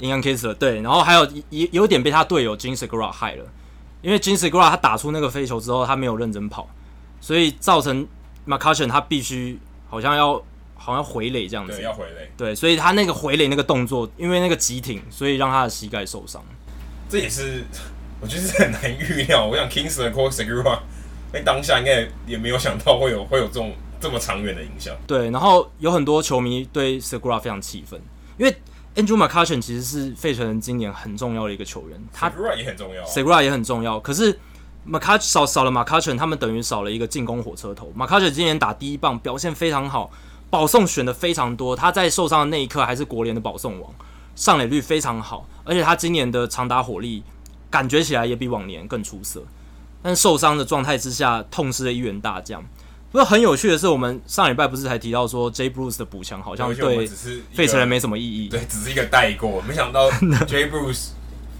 Ian Kinsler 对，然后还有有有点被他队友 Jean Segura 害了，因为 Jean Segura 他打出那个飞球之后，他没有认真跑，所以造成 McCutchen 他必须好像要好像回垒这样子。对，要回垒。对，所以他那个回垒那个动作，因为那个急停，所以让他的膝盖受伤。这也是 我觉得是很难预料。我想 Kingsler 或 Segura。在当下应该也，也没有想到会有会有这种这么长远的影响。对，然后有很多球迷对 Segura 非常气愤，因为 Andrew McCutchen 其实是费城人今年很重要的一个球员，他 Segura 也很重要，Segura 也很重要。可是 McCutchen 少少了 McCutchen，他们等于少了一个进攻火车头。McCutchen 今年打第一棒表现非常好，保送选的非常多，他在受伤的那一刻还是国联的保送王，上垒率非常好，而且他今年的长打火力感觉起来也比往年更出色。但受伤的状态之下，痛失了一员大将。不过很有趣的是，我们上礼拜不是才提到说，Jay Bruce 的补强好像对费城人没什么意义。对，只是一个代过。没想到 Jay Bruce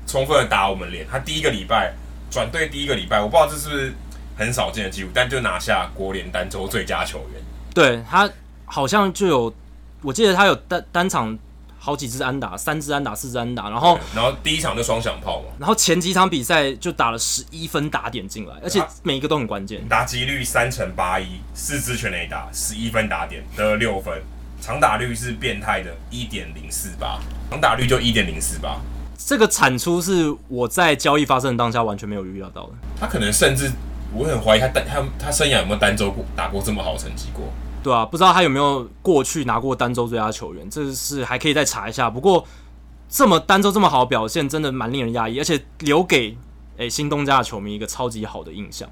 充分的打我们脸。他第一个礼拜转队，第一个礼拜，我不知道这是不是很少见的记录，但就拿下国联单周最佳球员。对，他好像就有，我记得他有单单场。好几支安打，三支安打，四支安打，然后然后第一场就双响炮嘛，然后前几场比赛就打了十一分打点进来，而且每一个都很关键，打击率三成八一，四支全垒打，十一分打点得了六分，长打率是变态的一点零四八，长打率就一点零四八，这个产出是我在交易发生的当下完全没有预料到的，他可能甚至我很怀疑他单他他生涯有没有单周过打过这么好成绩过。对啊，不知道他有没有过去拿过单周最佳球员，这是还可以再查一下。不过这么单周这么好的表现，真的蛮令人压抑，而且留给诶新东家的球迷一个超级好的印象。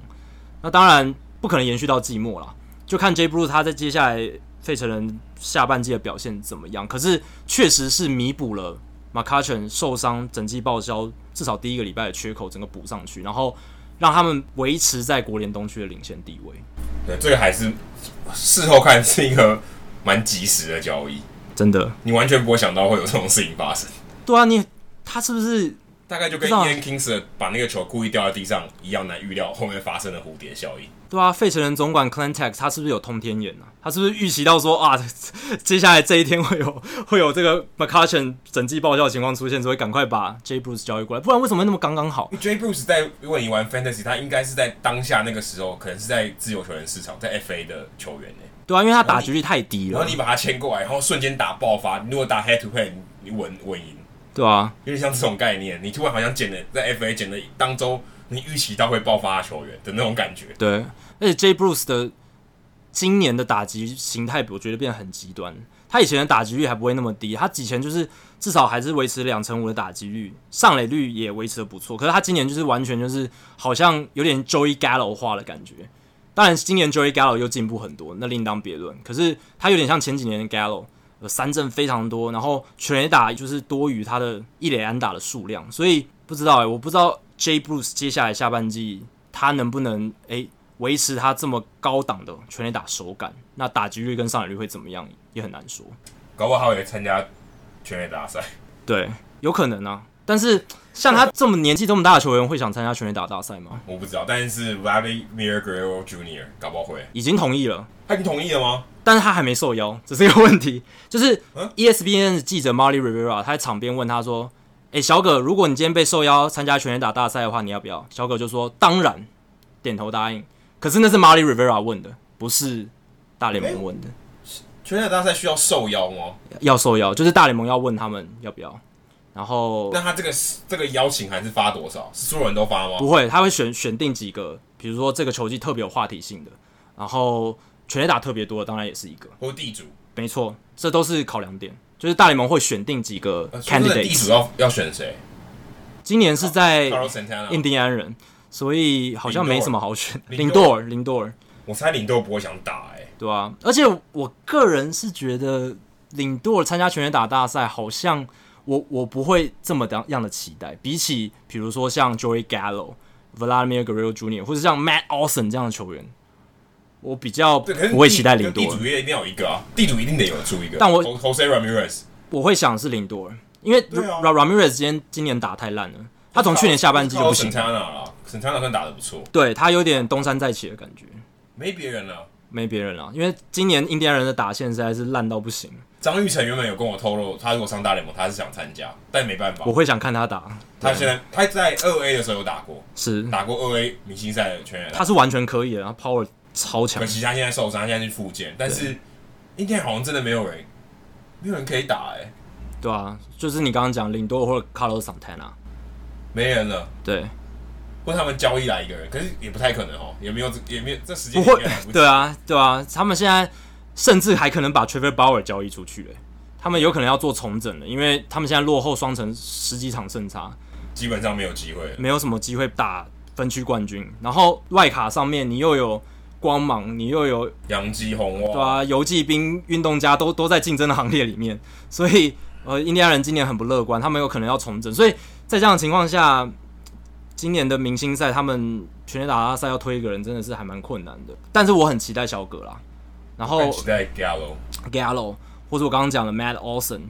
那当然不可能延续到季末了，就看 Jay Bruce 他在接下来费城人下半季的表现怎么样。可是确实是弥补了 McCutchen 受伤整季报销，至少第一个礼拜的缺口，整个补上去，然后让他们维持在国联东区的领先地位。对，这个还是事后看是一个蛮及时的交易，真的，你完全不会想到会有这种事情发生。对啊，你他是不是大概就跟 Ian Kinsler 把那个球故意掉在地上一样难预料后面发生的蝴蝶效应？对啊，费城人总管 Klentak 他是不是有通天眼呢、啊？他是不是预期到说啊，接下来这一天会有 会有这个 McCutchen 整季报销的情况出现，所以赶快把 Jay Bruce 交易过来，不然为什么那么刚刚好？Jay Bruce 在如果你玩 Fantasy，他应该是在当下那个时候，可能是在自由球员市场，在 FA 的球员呢？对啊，因为他打局率太低了。然后你把他签过来，然后瞬间打爆发，你如果打 Head to Head，你稳稳赢。对啊，有点像这种概念，你突然好像捡了在 FA 捡了当周你预期到会爆发的球员的那种感觉。对。而且 Jay Bruce 的今年的打击形态，我觉得变得很极端。他以前的打击率还不会那么低，他以前就是至少还是维持两成五的打击率，上垒率也维持的不错。可是他今年就是完全就是好像有点 Joey Gallo 化的感觉。当然，今年 Joey Gallo 又进步很多，那另当别论。可是他有点像前几年的 Gallo，三振非常多，然后全垒打就是多于他的一垒安打的数量，所以不知道哎、欸，我不知道 Jay Bruce 接下来下半季他能不能哎维、欸、持他这么高档的全垒打手感，那打击率跟上垒率会怎么样也很难说。搞不好也参加全垒打赛，对，有可能啊。但是像他这么年纪这么大的球员，会想参加全垒打大赛吗？我不知道，但是 Vladimir Guerrero Jr. 搞不好会，已经同意了。他已经同意了吗？但是他还没受邀，这是一个问题。就是 ESPN 的记者 Marty Rivera 他在场边问他说：“哎、欸，小葛，如果你今天被受邀参加全垒打大赛的话，你要不要？”小葛就说：“当然，点头答应。”可是那是 Marty Rivera 问的，不是大联盟问的。欸、全垒打大赛需要受邀吗？要受邀，就是大联盟要问他们要不要。然后，那他这个这个邀请函是发多少？是所有人都发吗？不会，他会选选定几个，比如说这个球季特别有话题性的，然后全垒打特别多的，当然也是一个。或地主，没错，这都是考量点。就是大联盟会选定几个 candidate。地主要要选谁？今年是在印第安人，所以好像没什么好选。林多尔，林多尔，我猜林多尔不会想打，哎，对啊。而且我个人是觉得林多尔参加全垒打大赛好像。我我不会这么样的期待，比起比如说像 Joey Gallo、Vladimir Guerrero Jr. 或者像 Matt Olson 这样的球员，我比较不会期待林多。地主一定要有一个啊，地主一定得有出一个。但我 Jose Ramirez，我会想是林多，因为 Ramirez 今天今年打太烂了，他从去年下半季就不行。Santana 了，Santana 算打的不错，对他有点东山再起的感觉。没别人了，没别人了，因为今年印第安人的打线实在是烂到不行。张玉成原本有跟我透露，他如果上大联盟，他是想参加，但没办法。我会想看他打。他现在他在二 A 的时候有打过，是打过二 A 明星赛的全员。他是完全可以的，他 power 超强。可惜他现在受伤，现在去复健。但是今天好像真的没有人，没有人可以打哎、欸。对啊，就是你刚刚讲林多或者 Carlos Santana，没人了。对，或他们交易来一个人，可是也不太可能哦，也没有这也没有这时间不会。对啊，对啊，他们现在。甚至还可能把 Trevor Bauer 交易出去，欸，他们有可能要做重整了，因为他们现在落后双城十几场胜差，基本上没有机会，没有什么机会打分区冠军。然后外卡上面你又有光芒，你又有杨基红袜，对啊，游骑兵、运动家都都在竞争的行列里面，所以呃，印第安人今年很不乐观，他们有可能要重整。所以在这样的情况下，今年的明星赛，他们全垒打大赛要推一个人，真的是还蛮困难的。但是我很期待小葛啦。然后期待 Gallo Gallo 或者我刚刚讲的 Matt Olson，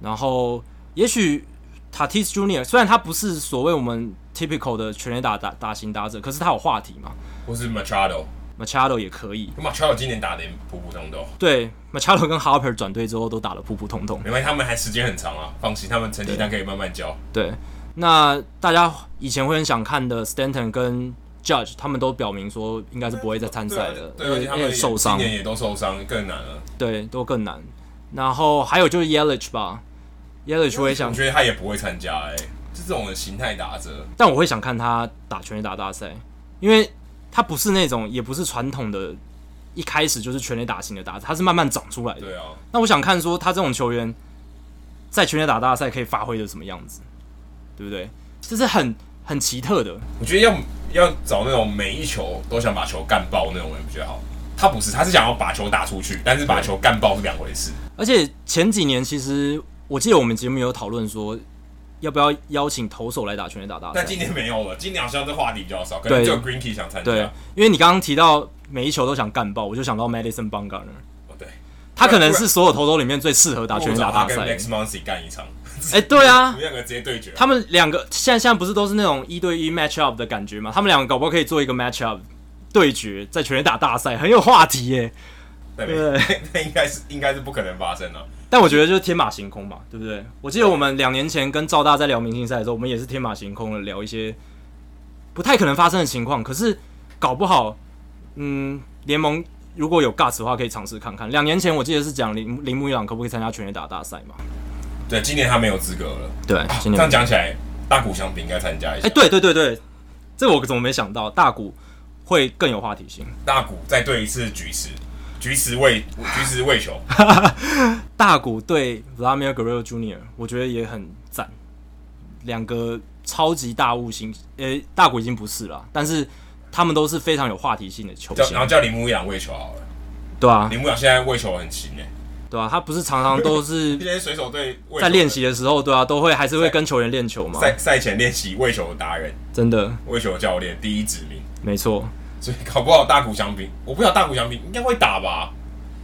然后也许 Tatis Junior，虽然他不是所谓我们 typical 的全垒打打打型打者，可是他有话题嘛。或是 Machado，Machado 也可以。Machado 今年打的普普通通。对，Machado 跟 Harper 转队之后都打得普普通通。因为他们还时间很长啊，放心，他们成绩单可以慢慢交。对，对，那大家以前会很想看的 Stanton 跟 Judge 他们都表明说，应该是不会再参赛的，因为他们受伤，今年也都受伤，更难了。对，都更难。然后还有就是 Yelich 吧，Yelich 我也想，我觉得他也不会参加，哎，是这种的形态打折。但我会想看他打全垒打大赛，因为他不是那种，也不是传统的，一开始就是全垒打型的打，他是慢慢长出来的。对啊。那我想看说他这种球员在全垒打大赛可以发挥的什么样子，对不对？这是很很奇特的。我觉得要。要找那种每一球都想把球干爆那种人比较好。他不是，他是想要把球打出去，但是把球干爆是两回事。而且前几年其实我记得我们节目有讨论说，要不要邀请投手来打全垒打大赛。但今年没有了，今年好像这话题比较少，可能只有 Greinke 想参加。对，因为你刚刚提到每一球都想干爆，我就想到 Madison Bumgarner。哦，对，他可能是所有投手里面最适合打全垒打大赛。跟 Max Muncy 干一场。哎、欸，对啊，两个直接对决。他们两个现在现在不是都是那种一对一 match up 的感觉吗？他们两个搞不好可以做一个 match up 对决，在全垒打大赛，很有话题耶。对，对 那应该是应该是不可能发生了。但我觉得就是天马行空嘛，对不对？我记得我们两年前跟赵大在聊明星赛的时候，我们也是天马行空的聊一些不太可能发生的情况。可是搞不好，嗯，联盟如果有 guts 的话，可以尝试看看。两年前我记得是讲铃铃木一朗可不可以参加全垒打大赛嘛？对，今年他没有资格了。对，今年这样讲起来，大谷翔平应该参加一下。哎，对对对对，这我怎么没想到？大谷会更有话题性。大谷再对一次菊池，菊池喂菊池喂球。大谷对 Vladimir Guerrero Jr.，我觉得也很赞。两个超级大物星，呃，大谷已经不是了，但是他们都是非常有话题性的球星。然后叫铃木一朗喂球好了。对啊，铃木一朗现在喂球很勤诶。对吧、啊？他不是常常都是 这些水手队在练习的时候，对啊，都会还是会跟球员练球嘛。赛赛前练习喂球的达人，真的喂球教练第一指名，没错。所以搞不好大谷翔平，我不知道大谷翔平应该会打吧？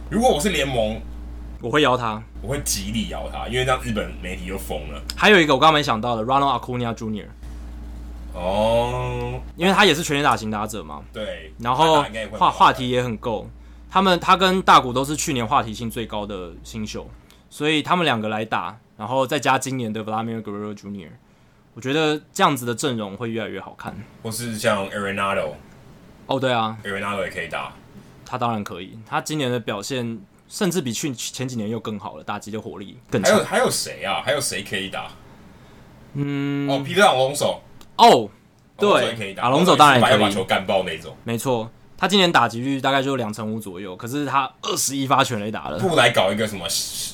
如果我是联盟，我会邀他，我会极力邀他，因为这样日本媒体就疯了。还有一个我刚刚没想到的，Ronald Acuna Jr. 哦，因为他也是全垒打型打者嘛。对，然后话话题也很够。他们他跟大谷都是去年话题性最高的新秀，所以他们两个来打，然后再加今年的 Vladimir Guerrero Jr.，我觉得这样子的阵容会越来越好看。或是像 Arenado，哦对啊，Arenado 也可以打，他当然可以，他今年的表现甚至比去前几年又更好了，打击的火力更强。还有还有谁啊？还有谁可以打？嗯，哦，皮特·阿隆索，哦，对，阿隆索当然可以把球干爆那种，没错。他今年打击率大概就两成五左右，可是他二十一发全垒打了。不来搞一个什么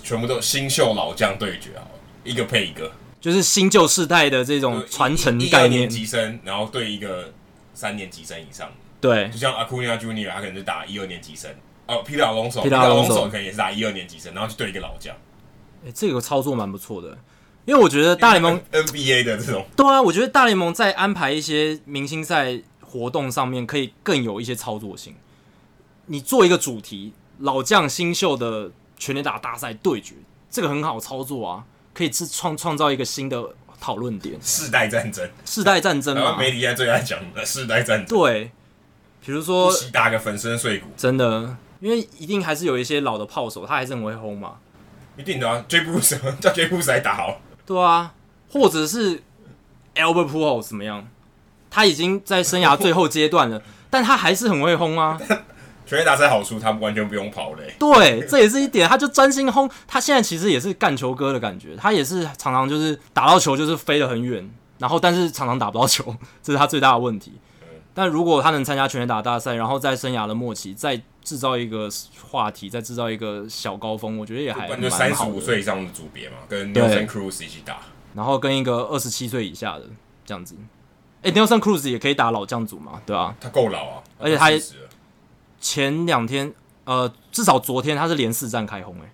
全部都新秀老将对决啊，一个配一个，就是新旧世代的这种传承概念。一年级生，然后对一个三年级生以上。对，就像 Acuna Junior，他可能是打一二年级生。哦，Peter Alonso，Peter Alonso 可能也是打一二年级生，然后去对一个老将。哎、欸，这个操作蛮不错的，因为我觉得大联盟 NBA 的这种。对啊，我觉得大联盟在安排一些明星赛。活动上面可以更有一些操作性。你做一个主题，老将新秀的全垒打大赛对决，这个很好操作啊，可以制创创造一个新的讨论点。世代战争，世代战争嘛，媒体现在最爱讲的世代战争。对，比如说打个粉身碎骨，真的，因为一定还是有一些老的炮手，他还是很会轰嘛。一定的啊，Jay Bruce 叫 Jay Bruce 来打好。对啊，或者是 Albert Pujols 怎么样？他已经在生涯最后阶段了，但他还是很会轰啊！全垒打赛好处，他完全不用跑嘞。对，这也是一点，他就专心轰。他现在其实也是干球哥的感觉，他也是常常就是打到球就是飞得很远，然后但是常常打不到球，这是他最大的问题。但如果他能参加全垒打大赛，然后在生涯的末期再制造一个话题，再制造一个小高峰，我觉得也还蛮好的。三十五岁以上的组别嘛，跟 Nelson Cruz 一起打，然后跟一个二十七岁以下的这样子。哎、欸、Nelson Cruz 也可以打老将组嘛？对啊，他够老啊，而且他前两天，呃，至少昨天他是连四战开轰，哎，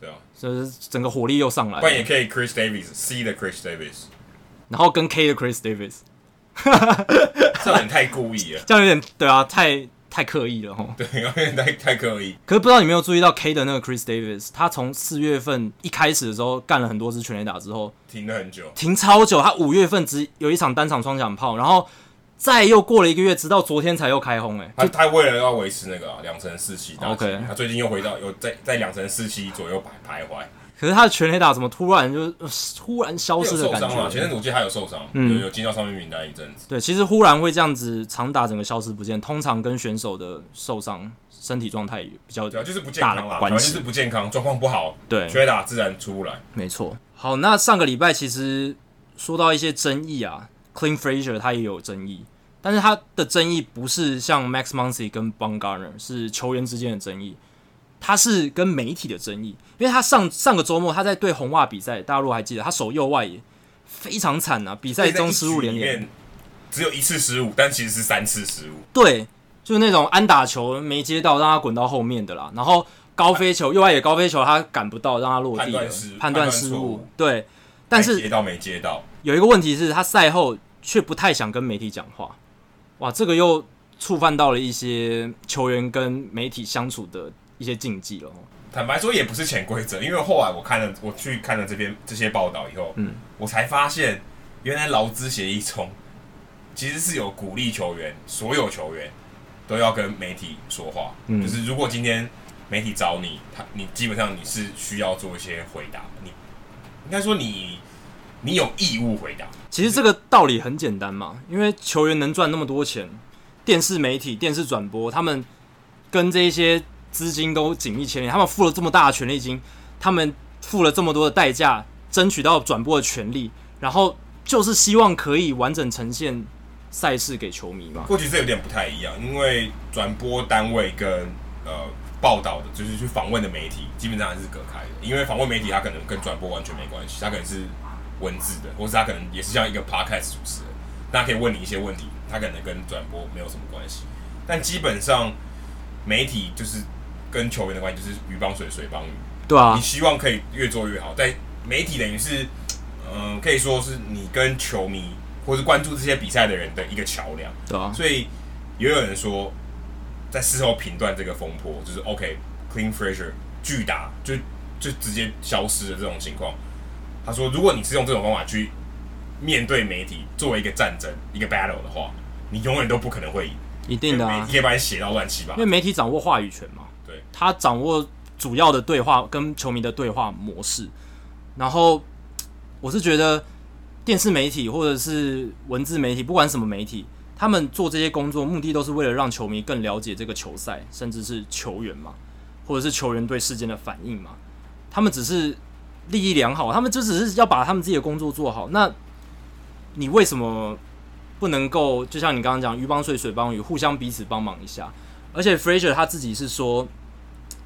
对啊，就是整个火力又上来了。不然也可以 Chris Davis，C 的 Chris Davis，然后跟 K 的 Chris Davis，这有点太故意了，这样有点对啊，太。太刻意了哈，对，有点太太刻意。可是不知道你没有注意到 K 的那个 Chris Davis，他从四月份一开始的时候干了很多支全垒打之后，停了很久，停超久。他五月份只有一场单场双响炮，然后再又过了一个月，直到昨天才又开轰。哎，他他为了要维持那个两成四七，OK，他最近又回到有在在两成四七左右徘徘徊。可是他的全垒打怎么突然就突然消失的感觉？前阵子我记得他有受伤，嗯，有有进到上面名单一阵子。对，其实忽然会这样子长打整个消失不见，通常跟选手的受伤、身体状态比较大的就是不健康啦，关系是不健康，状况不好，对，全垒打自然出不来。没错。好，那上个礼拜其实说到一些争议啊，Clint Frazier 他也有争议，但是他的争议不是像 Max Muncy 跟 Bumgarner 是球员之间的争议。他是跟媒体的争议，因为他上上个周末他在对红袜比赛，大家如果还记得，他守右外野非常惨啊，比赛中失误连连，只有一次失误，但其实是三次失误。对，就是那种安打球没接到，让他滚到后面的啦，然后高飞球右外野高飞球他赶不到，让他落地了，判断失误。对，但是接到没接到，有一个问题是他赛后却不太想跟媒体讲话，哇，这个又触犯到了一些球员跟媒体相处的。一些禁忌了，坦白说也不是潜规则，因为后来我看了，我去看了这篇这些报道以后，嗯，我才发现原来劳资协议中其实是有鼓励球员，所有球员都要跟媒体说话，嗯，就是如果今天媒体找你，他你基本上你是需要做一些回答，你应该说你你有义务回答。其实这个道理很简单嘛，因为球员能赚那么多钱，电视媒体、电视转播，他们跟这一些。资金都紧密牵连，他们付了这么大的权利金，他们付了这么多的代价，争取到转播的权利，然后就是希望可以完整呈现赛事给球迷嘛。过去这有点不太一样，因为转播单位跟呃报道的，就是去访问的媒体，基本上还是隔开的。因为访问媒体，他可能跟转播完全没关系，他可能是文字的，或是他可能也是像一个 podcast 主持人，大家可以问你一些问题，他可能跟转播没有什么关系。但基本上媒体就是。跟球员的关系就是鱼帮水，水帮鱼。对啊，你希望可以越做越好。在媒体等于是，嗯、呃，可以说是你跟球迷或是关注这些比赛的人的一个桥梁。对啊，所以也有人说，在事后评断这个风波，就是 OK，Clint Frazier 巨打就就直接消失的这种情况。他说，如果你是用这种方法去面对媒体，作为一个战争一个 battle 的话，你永远都不可能会赢。一定的啊，媒体可以把你写到乱七八糟。因为媒体掌握话语权嘛，他掌握主要的对话跟球迷的对话模式。然后我是觉得电视媒体或者是文字媒体，不管什么媒体，他们做这些工作目的都是为了让球迷更了解这个球赛，甚至是球员嘛，或者是球员对事件的反应嘛。他们只是利益良好，他们就只是要把他们自己的工作做好。那你为什么？不能够，就像你刚刚讲，鱼帮水，水帮鱼，互相彼此帮忙一下。而且 Fraser 他自己是说，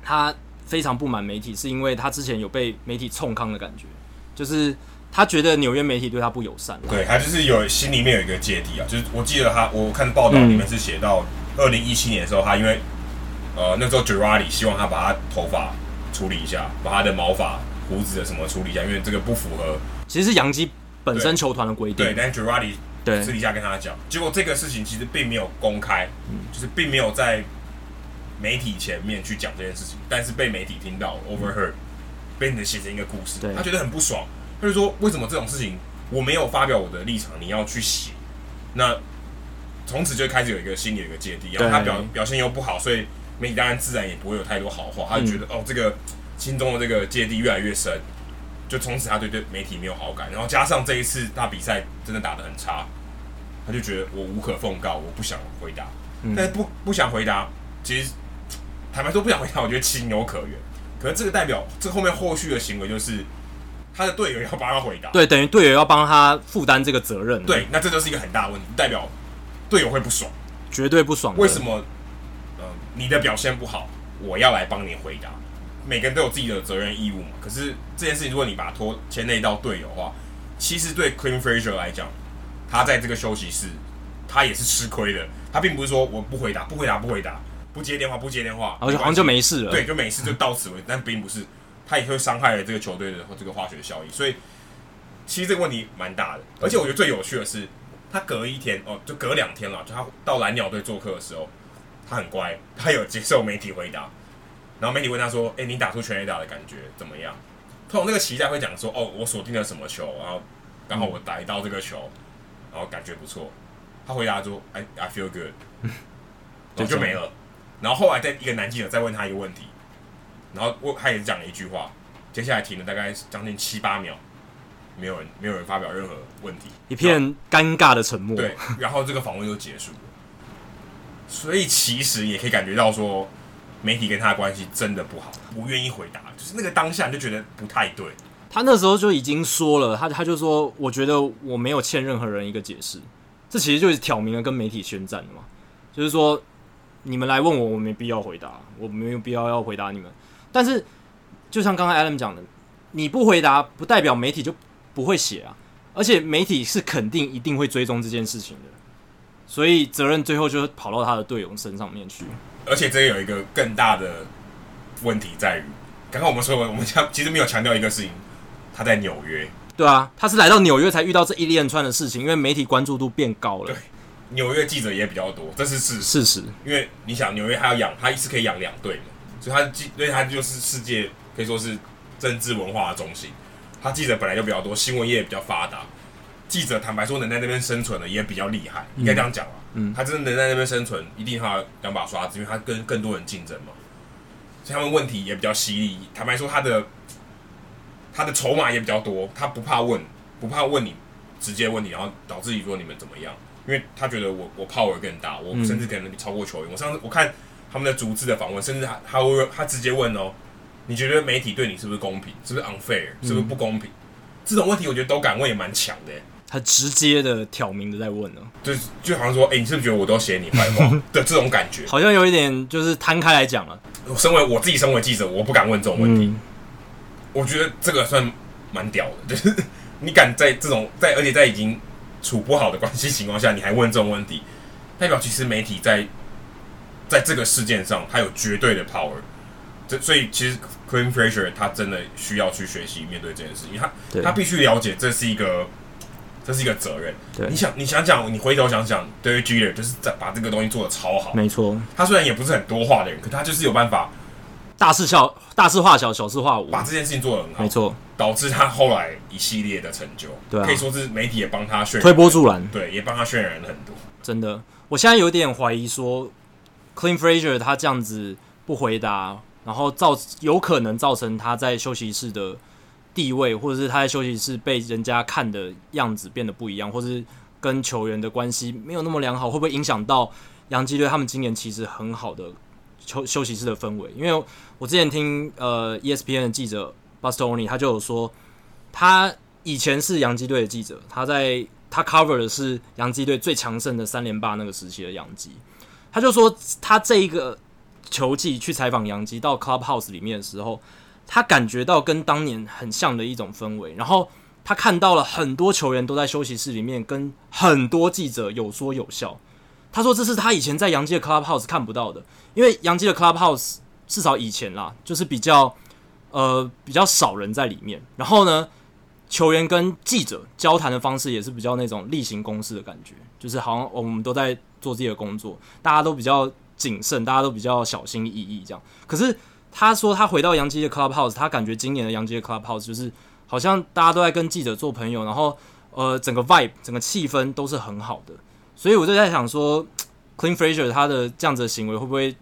他非常不满媒体，是因为他之前有被媒体冲康的感觉，就是他觉得纽约媒体对他不友善。对，他就是有心里面有一个芥蒂啊，就是我记得他，我看报道里面是写到二零一七年的时候，他因为呃那时候 Girardi 希望他把他头发处理一下，把他的毛发、胡子的什么处理一下，因为这个不符合，其实是杨基本身球团的规定。对，但 Girardi 对，私底下跟他讲，结果这个事情其实并没有公开，嗯、就是并没有在媒体前面去讲这件事情，但是被媒体听到、嗯、overheard，被你写成一个故事，他觉得很不爽，他就说为什么这种事情我没有发表我的立场，你要去写？那从此就开始有一个心里有一个芥蒂，然后他表表现又不好，所以媒体当然自然也不会有太多好话，他就觉得、嗯、哦，这个心中的这个芥蒂越来越深。就从此他对对媒体没有好感，然后加上这一次他比赛真的打得很差，他就觉得我无可奉告，我不想回答。嗯、但是不不想回答，其实坦白说不想回答，我觉得情有可原。可是这个代表这后面后续的行为就是他的队友要帮他回答，对，等于队友要帮他负担这个责任。对，那这就是一个很大的问题，代表队友会不爽，绝对不爽。为什么？呃，你的表现不好，我要来帮你回答。每个人都有自己的责任义务嘛。可是这件事情，如果你把它拖牵累到队友的话，其实对 Clean Frasier 来讲，他在这个休息室，他也是吃亏的。他并不是说我不回答，不回答，不回答，不接电话，不接电话，然后就好像就没事了。对，就没事，就到此为止。但并不是，他也会伤害了这个球队的这个化学效益。所以其实这个问题蛮大的。而且我觉得最有趣的是，他隔一天哦，就隔两天了，就他到蓝鸟队做客的时候，他很乖，他有接受媒体回答。然后媒体问他说：“哎、欸，你打出全垒打的感觉怎么样？”通常那个期待会讲说：“哦，我锁定了什么球，然后刚好我逮到这个球，然后感觉不错。”他回答说：“I I feel good。” 然后就没了。然后后来在一个男记者再问他一个问题，然后我他也讲了一句话，接下来停了大概将近七八秒，没有人没有人发表任何问题，一片尴尬的沉默。对，然后这个访问就结束了。所以其实也可以感觉到说。媒体跟他的关系真的不好，不愿意回答，就是那个当下你就觉得不太对。他那时候就已经说了，他他就说，我觉得我没有欠任何人一个解释，这其实就是挑明了跟媒体宣战的嘛，就是说你们来问我，我没必要回答，我没有必要要回答你们。但是就像刚刚 Adam 讲的，你不回答不代表媒体就不会写啊，而且媒体是肯定一定会追踪这件事情的，所以责任最后就跑到他的队友身上面去。而且这个有一个更大的问题在于，刚刚我们说，我们强其实没有强调一个事情，他在纽约。对啊，他是来到纽约才遇到这一连串的事情，因为媒体关注度变高了。对，纽约记者也比较多，这是事实。事实，因为你想，纽约他要养，他一次可以养两队嘛，所以他记，所以他就是世界可以说是政治文化的中心。他记者本来就比较多，新闻业也比较发达。记者坦白说，能在那边生存的也比较厉害，应该这样讲吧。嗯，他真的能在那边生存，一定他有两把刷子，因为他跟更多人竞争嘛，所以他们问题也比较犀利。坦白说，他的他的筹码也比较多，他不怕问，不怕问你直接问你，然后导致于说你们怎么样，因为他觉得我我 power 更大，我甚至可能比超过球员。我上次我看他们的逐字的访问，甚至他他会他直接问哦，你觉得媒体对你是不是公平？是不是 unfair？是不是不公平？这种问题我觉得都敢问也蛮强的。他直接的挑明的在问呢，就就好像说，哎、欸，你是不是觉得我都写你坏话 的这种感觉？好像有一点就是摊开来讲了。身为我自己，身为记者，我不敢问这种问题。嗯、我觉得这个算蛮屌的，就是 你敢在这种在而且在已经处不好的关系情况下，你还问这种问题，代表其实媒体在在这个事件上，它有绝对的 power。这所以其实 Clint Frazier 他真的需要去学习面对这件事情，他他必须了解这是一个这是一个责任。对，你想你想想，你回头想想，Derek Jeter 就是在把这个东西做的超好。没错，他虽然也不是很多话的人，可他就是有办法大事小大事化小，小事化无，把这件事情做得很好。没错，导致他后来一系列的成就，对啊，可以说是媒体也帮他渲染推波助澜，对，也帮他渲染了很多。真的，我现在有点怀疑说，Clean Frazier 他这样子不回答。然后造有可能造成他在休息室的地位，或者是他在休息室被人家看的样子变得不一样，或者是跟球员的关系没有那么良好，会不会影响到洋基队他们今年其实很好的休休息室的氛围？因为我之前听呃 ESPN 的记者 Bastoni，他就有说，他以前是洋基队的记者，他在他 cover 的是洋基队最强盛的三连霸那个时期的洋基，他就说他这一个。球季去采访洋基到 Clubhouse 里面的时候，他感觉到跟当年很像的一种氛围。然后他看到了很多球员都在休息室里面跟很多记者有说有笑。他说这是他以前在杨基的 Clubhouse 看不到的，因为杨基的 Clubhouse 至少以前啦，就是比较呃比较少人在里面。然后呢，球员跟记者交谈的方式也是比较那种例行公事的感觉，就是好像我们都在做自己的工作，大家都比较。谨慎，大家都比较小心翼翼这样。可是他说他回到杨基的 Clubhouse，他感觉今年的杨基的 Clubhouse 就是好像大家都在跟记者做朋友，然后呃整个 vibe 整个气氛都是很好的。所以我就在想说，Clint Frazier 他的这样子的行为会不会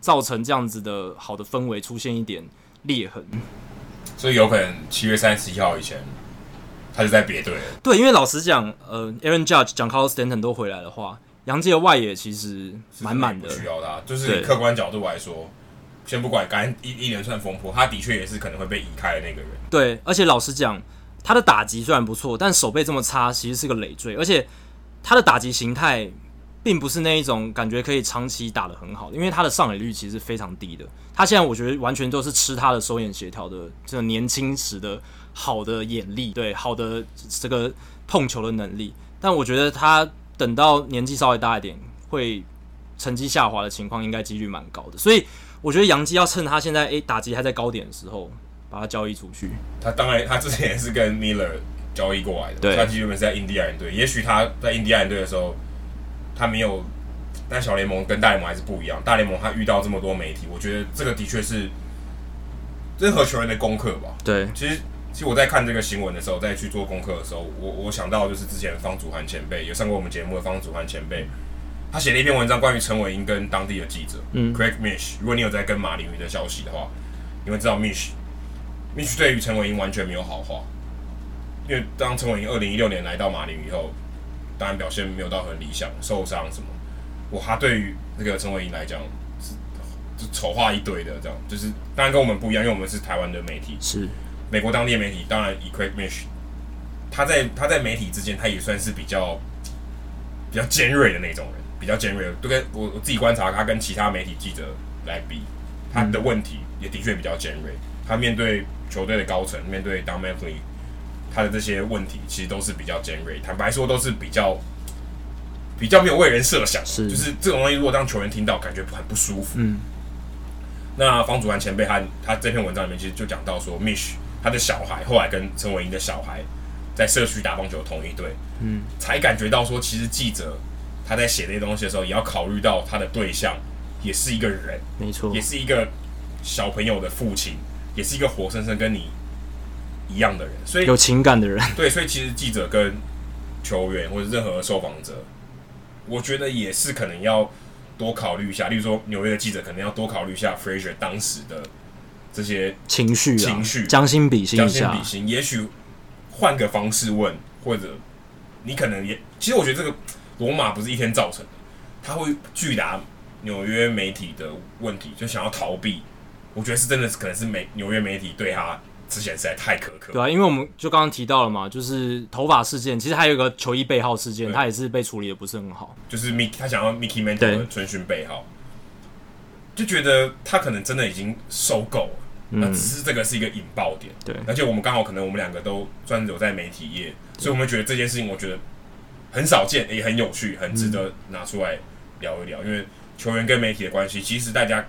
造成这样子的好的氛围出现一点裂痕？所以有可能七月三十一号以前他就在别队了。对，因为老实讲，呃，Aaron Judge、Giancarlo Stanton 都回来的话。杨基的外野其实满满的，需要他。就是客观角度来说，先不管刚一一连串风波，他的确也是可能会被移开的那个人。对，而且老实讲，他的打击虽然不错，但手背这么差，其实是个累赘。而且他的打击形态并不是那一种感觉可以长期打得很好，因为他的上垒率其实非常低的。他现在我觉得完全都是吃他的手眼协调的这个年轻时的好的眼力，对，好的这个碰球的能力。但我觉得他。等到年纪稍微大一点，会成绩下滑的情况应该几率蛮高的，所以我觉得杨基要趁他现在诶、打击还在高点的时候，把他交易出去。他当然，他之前也是跟 Miller 交易过来的，对，他基本是在印第安人队。也许他在印第安人队的时候，他没有，但小联盟跟大联盟还是不一样。大联盟他遇到这么多媒体，我觉得这个的确是任何球员的功课吧。对，其实。其实我在看这个新闻的时候，在去做功课的时候，我我想到就是之前方祖涵前辈有上过我们节目的方祖涵前辈，他写了一篇文章关于陈伟英跟当地的记者，嗯，Craig Mish。如果你有在跟马林鱼的消息的话，你会知道 Mish Mish 对于陈伟英完全没有好话，因为当陈伟霆二零一六年来到马林以后，当然表现没有到很理想，受伤什么，哇，他对于那个陈伟霆来讲是就丑化一堆的，这样就是当然跟我们不一样，因为我们是台湾的媒体，是。美国当地的媒体当然以 Craig Mish，他在他在媒体之间，他也算是比较比较尖锐的那种人，比较尖锐。都跟我我自己观察，他跟其他媒体记者来比，他的问题也的确比较尖锐。他面对球队的高层，面对 Don Mattingly，他的这些问题其实都是比较尖锐。坦白说，都是比较比较没有为人设想，是就是这种东西，如果让球员听到，感觉很不舒服。嗯。那方祖安前辈他他这篇文章里面其实就讲到说，Mish。他的小孩后来跟陈伟英的小孩在社区打棒球同一队，嗯，才感觉到说，其实记者他在写这些东西的时候，也要考虑到他的对象也是一个人，没错，也是一个小朋友的父亲，也是一个活生生跟你一样的人，所以有情感的人，对，所以其实记者跟球员或者任何受访者，我觉得也是可能要多考虑一下，例如说纽约的记者可能要多考虑一下 Frazier 当时的。这些情绪、啊，情绪，将心比心将心比心。也许换个方式问，或者你可能也，其实我觉得这个罗马不是一天造成的，他会拒答纽约媒体的问题，就想要逃避。我觉得是真的，是可能是美纽约媒体对他之前实在太苛刻。对啊，因为我们就刚刚提到了嘛，就是头发事件，其实还有一个球衣背号事件，他也是被处理的不是很好。就是 Mickey，他想要 Mickey Mantle 的春训背号，就觉得他可能真的已经受够了。那只是这个是一个引爆点，对，而且我们刚好可能我们两个都算是有在媒体业，所以我们觉得这件事情我觉得很少见，也很有趣，很值得拿出来聊一聊。因为球员跟媒体的关系，其实大家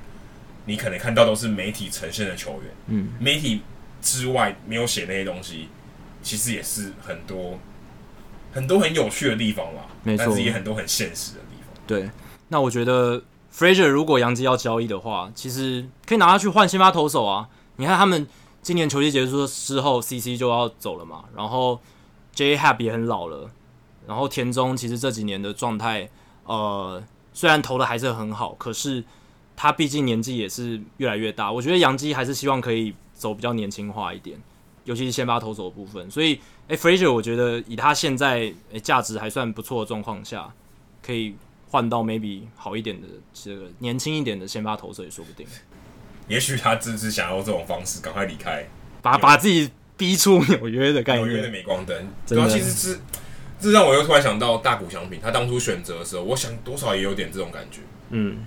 你可能看到都是媒体呈现的球员，嗯，媒体之外没有写那些东西，其实也是很多很多很有趣的地方啦，没错，但是也很多很现实的地方。对，那我觉得 Frazier 如果杨基要交易的话，其实可以拿他去换先发投手啊。你看他们今年球季结束之后，CC 就要走了嘛，然后 J Happ 也很老了，然后田中其实这几年的状态，呃，虽然投的还是很好，可是。他毕竟年纪也是越来越大，我觉得杨基还是希望可以走比较年轻化一点，尤其是先发投手的部分。所以，诶 Frazier 我觉得以他现在诶价值还算不错的状况下，可以换到 maybe 好一点的这个年轻一点的先发投手也说不定。也许他只是想要这种方式赶快离开，把把自己逼出纽约的概念，纽约的镁光灯。对啊，其实是这让我又突然想到大谷翔平，他当初选择的时候，我想多少也有点这种感觉。嗯。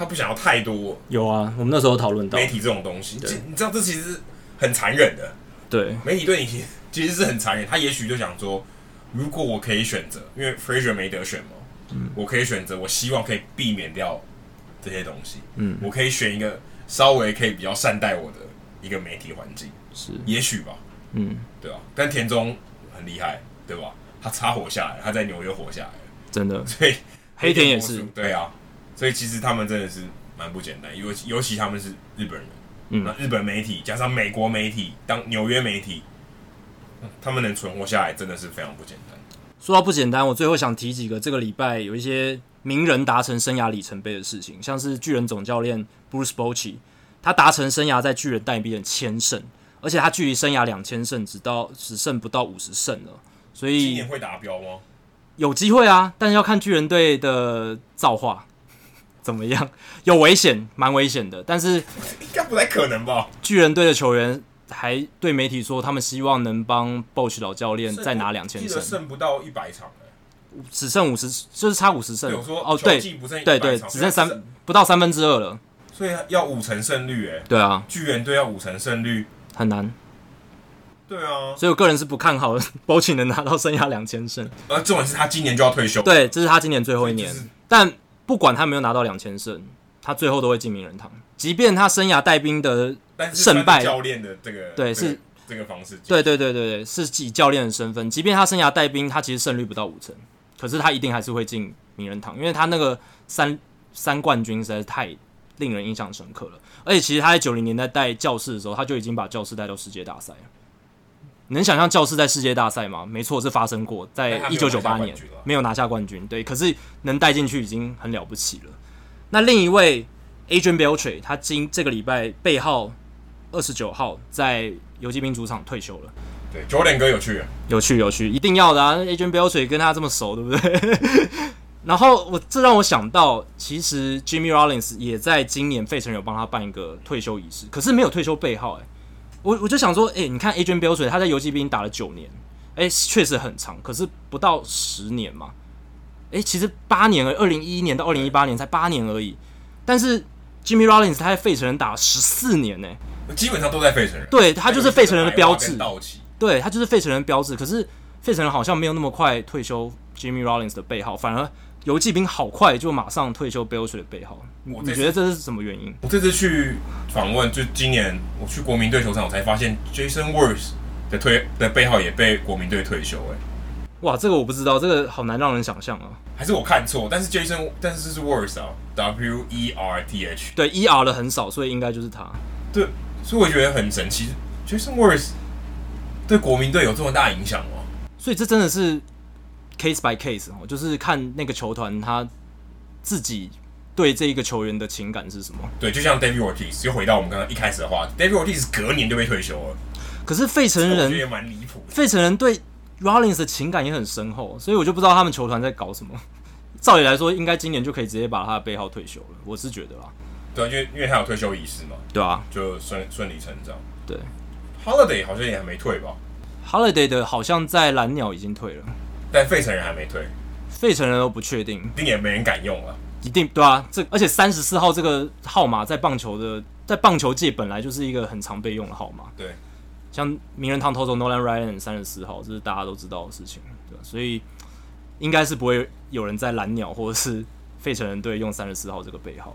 他不想要太多，有啊，我们那时候讨论到。媒体这种东西，你知道这其实很残忍的。对，媒体对你其实是很残忍。他也许就想说，如果我可以选择，因为 Frasier 没得选嘛，嗯，我可以选择，我希望可以避免掉这些东西，嗯，我可以选一个稍微可以比较善待我的一个媒体环境，是，也许吧，嗯，对吧？但田中很厉害，对吧？他插活下来，他在纽约活下来，真的，所以黑田也是，对啊。所以其实他们真的是蛮不简单，尤其尤其他们是日本人，嗯，那日本媒体加上美国媒体，当纽约媒体，他们能存活下来真的是非常不简单。说到不简单，我最后想提几个这个礼拜有一些名人达成生涯里程碑的事情，像是巨人总教练 Bruce Bochy，他达成生涯在巨人带兵的千胜，而且他距离生涯两千胜只到只剩不到五十胜了，所以今年会达标吗？有机会啊，但是要看巨人队的造化。怎么样？有危险，蛮危险的。但是应该不太可能吧？巨人队的球员还对媒体说，他们希望能帮 Bosch 老教练再拿两千胜。剩不到一百场，只剩五十，就是差五十胜。哦，对，对对对，只剩三剩不到三分之二了。所以要五成胜率，哎，对啊，巨人队要五成胜率很难。对啊，所以我个人是不看好 Boch 能拿到生涯两千胜。而重点是他今年就要退休，对，这是他今年最后一年，但。不管他没有拿到两千胜，他最后都会进名人堂。即便他生涯带兵的胜败，教练的这个对是这个方式，对对对对对，是以教练的身份。即便他生涯带兵，他其实胜率不到五成，可是他一定还是会进名人堂，因为他那个三三冠军实在是太令人印象深刻了。而且其实他在九零年代带教室的时候，他就已经把教室带到世界大赛了。能想象教室在世界大赛吗？没错，是发生过，在一九九八年没有拿下冠军。对，可是能带进去已经很了不起了。那另一位 Adrian Beltre，他今这个礼拜背号二十九号在游击兵主场退休了。对，Jordan 哥有趣，有趣，有趣，一定要的啊！Adrian Beltre 跟他这么熟，对不对？然后我这让我想到，其实 Jimmy Rollins 也在今年费城有帮他办一个退休仪式，可是没有退休背号，哎。我我就想说，哎、欸，你看 Adrian Beltre 他在游击兵打了九年，哎、欸，确实很长，可是不到十年嘛，哎、欸，其实八年而已，二零一一年到二零一八年才八年而已。但是 Jimmy Rollins 他在费城人打了十四年呢，基本上都在费城人，对他就是费城人的标志，对他就是费城人标志。可是费城人好像没有那么快退休 Jimmy Rollins 的背号，反而。游骑兵好快就马上退休 Beltre 的背号，你觉得这是什么原因？我这次去访问，就今年我去国民队球场，我才发现 Jason Worth 的退的背号也被国民队退休。哎，哇，这个我不知道，这个好难让人想象啊。还是我看错？但是 Jason，但是这是 Worth 啊，W E R T H。对，E R 的很少，所以应该就是他。对，所以我觉得很神奇，Jason Worth 对国民队有这么大影响哦。所以这真的是。Case by case 哦，就是看那个球团他自己对这一个球员的情感是什么。对，就像 David Ortiz，又回到我们刚刚一开始的话，David Ortiz 隔年就被退休了。可是费城人也蛮离谱，费城人对 Rollins 的情感也很深厚，所以我就不知道他们球团在搞什么。照理来说，应该今年就可以直接把他的背号退休了，我是觉得啦。对，因为因为他有退休仪式嘛，对啊，就顺顺理成章。对，Holiday 好像也还没退吧？Holiday 的好像在蓝鸟已经退了。但费城人还没退，费城人都不确定，一定也没人敢用了。一定对啊，这而且三十四号这个号码在棒球的在棒球界本来就是一个很常备用的号码。对，像名人堂投手 Nolan Ryan 三十四号，这是大家都知道的事情，对，所以应该是不会有人在蓝鸟或者是费城人队用三十四号这个背号。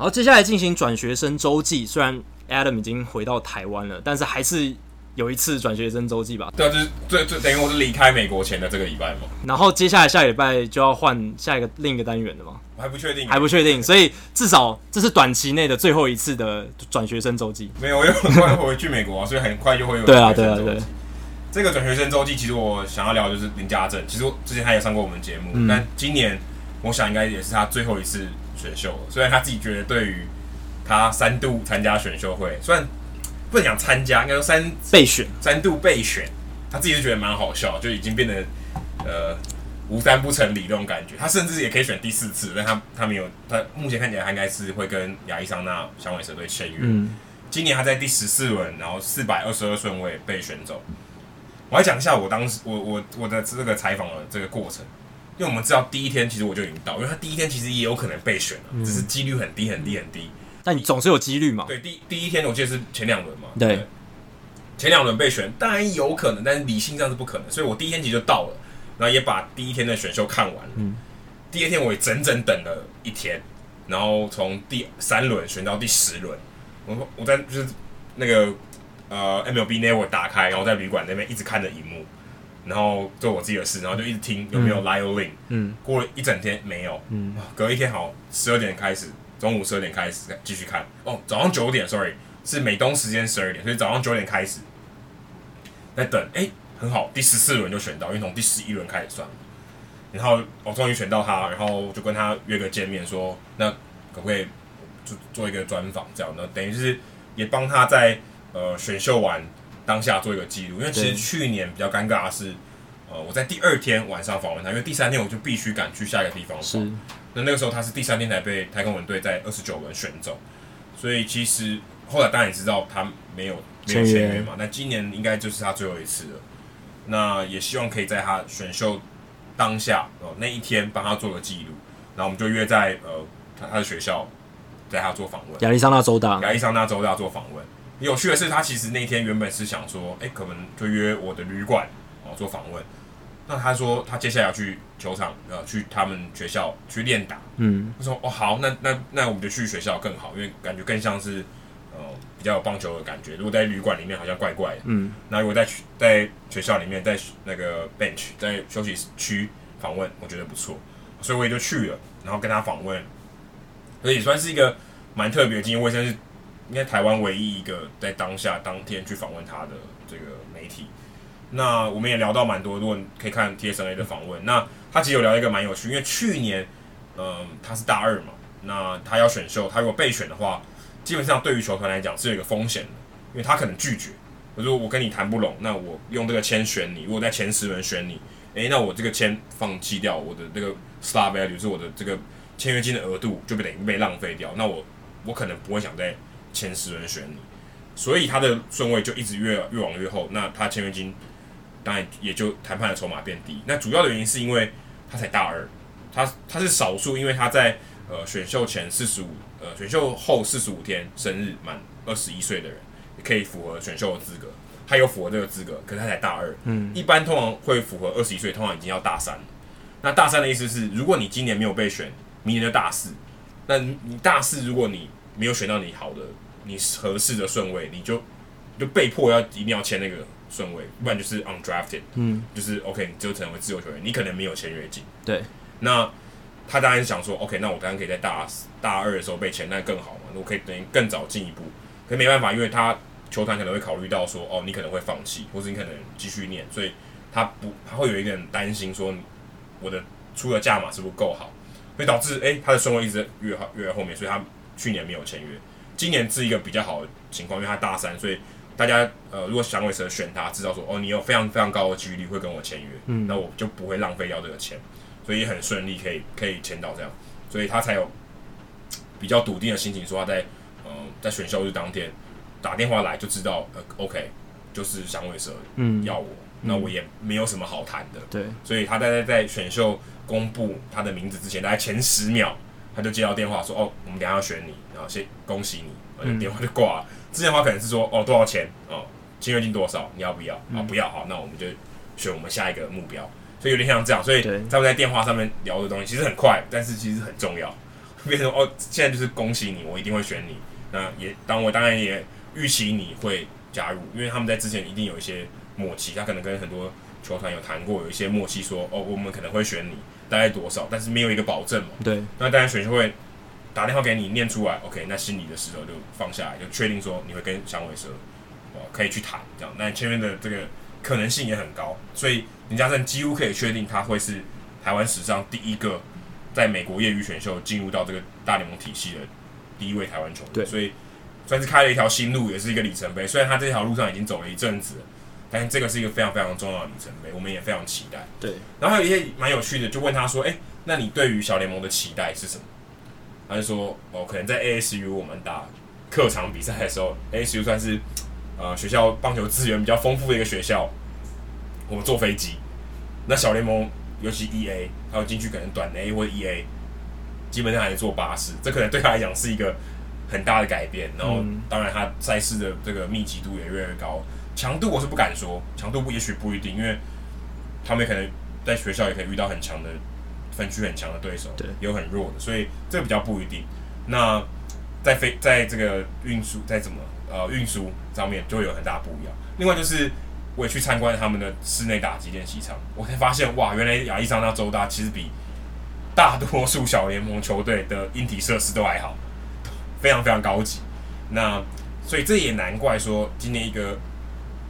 好，接下来进行转学生周记。虽然 Adam 已经回到台湾了，但是还是有一次转学生周记吧？对啊，就是最最等于我是离开美国前的这个礼拜嘛。然后接下来下礼拜就要换下一个另一个单元了吗？还不确定，还不确定，所以至少这是短期内的最后一次的转学生周记。没有，我又很快会回去美国啊，所以很快就会有。对啊，对啊，对。这个转学生周记，其实我想要聊的就是林家正。其实我之前他也上过我们节目，嗯、但今年我想应该也是他最后一次选秀了。虽然他自己觉得，对于他三度参加选秀会，虽然不能讲参加，应该说三备选，三度备选，他自己就觉得蛮好笑，就已经变得呃无三不成理那种感觉。他甚至也可以选第四次，但他他没有，他目前看起来他应该是会跟亚利桑那响尾蛇队签约。嗯，今年他在第十四轮，然后四百二十二顺位被选走。我来讲一下我当时我我我的这个采访的这个过程，因为我们知道第一天其实我就已经到，因为他第一天其实也有可能被选了，嗯、只是几率很低很低很低。但你总是有几率嘛？对，第第一天我记得是前两轮嘛。对，对，前两轮被选当然有可能，但是理性上是不可能，所以我第一天其实就到了，然后也把第一天的选秀看完了。嗯。第二天我也整整等了一天，然后从第三轮选到第十轮，我我在就是那个。呃，MLB Network 打开，然后在旅馆那边一直看着荧幕，然后做我自己的事，然后就一直听有没有 Lyle Link。嗯，过了一整天没有。嗯，隔一天好，十二点开始，中午十二点开始继续看。哦，早上九点，sorry，是美东时间十二点，所以早上九点开始在等。哎、欸，很好，第十四轮就选到，因为从第十一轮开始算。然后我终于选到他，然后就跟他约个见面，说那可不可以做做一个专访这样的，等于是也帮他在。呃，选秀完当下做一个记录，因为其实去年比较尴尬的是，呃，我在第二天晚上访问他，因为第三天我就必须赶去下一个地方。是。那那个时候他是第三天才被太空人队在二十九轮选走，所以其实后来当然也知道他没有没有签约嘛。那今年应该就是他最后一次了。那也希望可以在他选秀当下哦、呃、那一天帮他做个记录，然后我们就约在呃他他的学校，在他做访问。亚利桑那州大。亚利桑那州大做访问。有趣的是，他其实那天原本是想说，哎、欸，可能就约我的旅馆哦做访问。那他说他接下来要去球场，呃，去他们学校去练打。嗯，他说哦好，那那那我们就去学校更好，因为感觉更像是呃比较有棒球的感觉。如果在旅馆里面好像怪怪的。嗯，那如果在在学校里面，在那个 bench 在休息区访问，我觉得不错，所以我也就去了，然后跟他访问，所以也算是一个蛮特别的经验。卫生是。应该台湾唯一一个在当下当天去访问他的这个媒体，那我们也聊到蛮多，如果你可以看 TSA 的访问，那他其实有聊一个蛮有趣，因为去年，嗯，他是大二嘛，那他要选秀，他如果备选的话，基本上对于球团来讲是有一个风险的，因为他可能拒绝，我说我跟你谈不拢，那我用这个签选你，如果在前十轮选你，诶，那我这个签放弃掉，我的这个 star value 就是我的这个签约金的额度就被等于被浪费掉，那我我可能不会想再。前十人选你，所以他的顺位就一直越越往越后。那他签约金当然也就谈判的筹码变低。那主要的原因是因为他才大二，他他是少数，因为他在呃选秀前四十五呃选秀后四十五天生日满二十一岁的人，也可以符合选秀的资格。他有符合这个资格，可是他才大二。嗯，一般通常会符合二十一岁，通常已经要大三了。那大三的意思是，如果你今年没有被选，明年就大四。那你大四，如果你没有选到你好的、你合适的顺位，你就就被迫要一定要签那个顺位，不然就是 undrafted，嗯，就是 OK，你就成为自由球员，你可能没有签约金。对，那他当然想说，OK，那我当然可以在大大二的时候被签，那更好嘛，我可以等于更早进一步。可是没办法，因为他球团可能会考虑到说，哦，你可能会放弃，或者你可能继续念，所以他不他会有一点担心说，我的出的价码是不是够好，所以导致哎、欸，他的顺位一直越好越后面，所以他。去年没有签约，今年是一个比较好的情况，因为他大三，所以大家呃，如果响尾蛇选他，知道说哦，你有非常非常高的几率会跟我签约，嗯，那我就不会浪费掉这个钱，所以很顺利可以可以签到这样，所以他才有比较笃定的心情，说他在呃在选秀日当天打电话来就知道呃 OK，就是响尾蛇嗯要我，嗯，那我也没有什么好谈的，对，所以他大概在选秀公布他的名字之前，大概前十秒。他就接到电话说：“哦，我们等下要选你，然后先恭喜你。”然后电话就挂了。之前的话可能是说：“哦，多少钱？哦，签约金多少？你要不要？啊、哦，不要，好，那我们就选我们下一个目标。”所以有点像这样。所以他们在电话上面聊的东西其实很快，但是其实很重要。变成哦，现在就是恭喜你，我一定会选你。那也当我当然也预期你会加入，因为他们在之前一定有一些默契，他可能跟很多球团有谈过，有一些默契说哦，我们可能会选你，大概多少，但是没有一个保证嘛。对。那当然选秀会打电话给你念出来，OK，那心里的石头就放下来，就确定说你会跟响尾蛇哦可以去谈这样。那前面的这个可能性也很高，所以林家正几乎可以确定他会是台湾史上第一个。在美国业余选秀进入到这个大联盟体系的第一位台湾球员，对，所以算是开了一条新路，也是一个里程碑。虽然他这条路上已经走了一阵子了，但是这个是一个非常非常重要的里程碑，我们也非常期待。对，然后还有一些蛮有趣的，就问他说：“哎、欸，那你对于小联盟的期待是什么？”他就说：“哦，可能在 ASU 我们打客场比赛的时候，ASU 算是呃学校棒球资源比较丰富的一个学校，我们坐飞机，那小联盟。”尤其 E A，还有进去可能短 A 或 E A，基本上还是坐巴士，这可能对他来讲是一个很大的改变。然后，当然他赛事的这个密集度也越来越高，强度我是不敢说，强度不也许不一定，因为他们可能在学校也可以遇到很强的分区很强的对手，对，有很弱的，所以这个比较不一定。那在飞在这个运输在怎么呃运输上面就会有很大不一样。另外就是。我也去参观他们的室内打击练习场，我才发现哇，原来亚利桑那州大其实比大多数小联盟球队的硬体设施都还好，非常非常高级。那所以这也难怪说，今年一个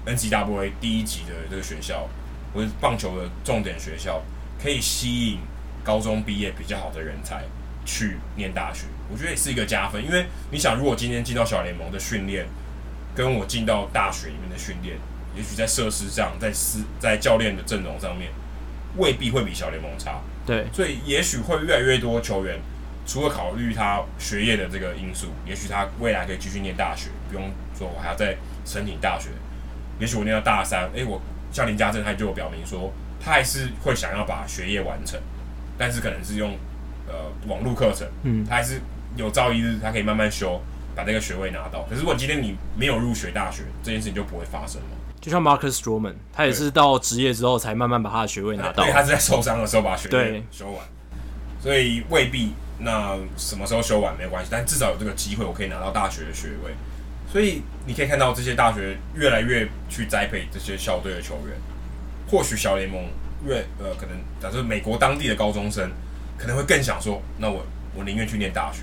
NCAA 第一级的这个学校，或是棒球的重点学校，可以吸引高中毕业比较好的人才去念大学，我觉得也是一个加分。因为你想，如果今天进到小联盟的训练，跟我进到大学里面的训练。也许在设施上，在师在教练的阵容上面，未必会比小联盟差。对，所以也许会越来越多球员，除了考虑他学业的这个因素，也许他未来可以继续念大学，不用说我还要再申请大学。也许我念到大三，诶，我像林家正他就有表明说，他还是会想要把学业完成，但是可能是用呃网络课程，嗯，他还是有朝一日他可以慢慢修，把这个学位拿到。可是如果今天你没有入学大学，这件事情就不会发生了。就像 Marcus Stroman，他也是到职业之后才慢慢把他的学位拿到。对，他是在受伤的时候把学位修完，所以未必那什么时候修完没有关系，但至少有这个机会，我可以拿到大学的学位。所以你可以看到这些大学越来越去栽培这些校队的球员。或许小联盟越呃可能假设美国当地的高中生可能会更想说，那我我宁愿去念大学，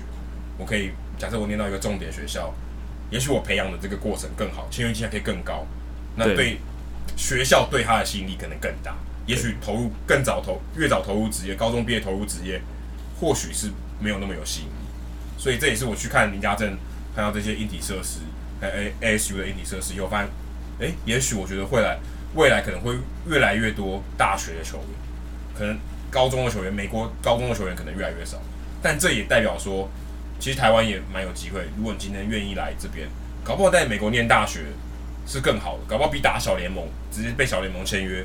我可以假设我念到一个重点学校，也许我培养的这个过程更好，签约金还可以更高。那对学校对他的吸引力可能更大，也许投入更早投，越早投入职业，高中毕业投入职业，或许是没有那么有吸引力。所以这也是我去看林家镇，看到这些硬体设施，哎哎，ASU 的硬体设施以后发现，哎，也许我觉得会来未来可能会越来越多大学的球员，可能高中的球员，美国高中的球员可能越来越少，但这也代表说，其实台湾也蛮有机会，如果你今天愿意来这边，搞不好在美国念大学。是更好的，搞不好比打小联盟直接被小联盟签约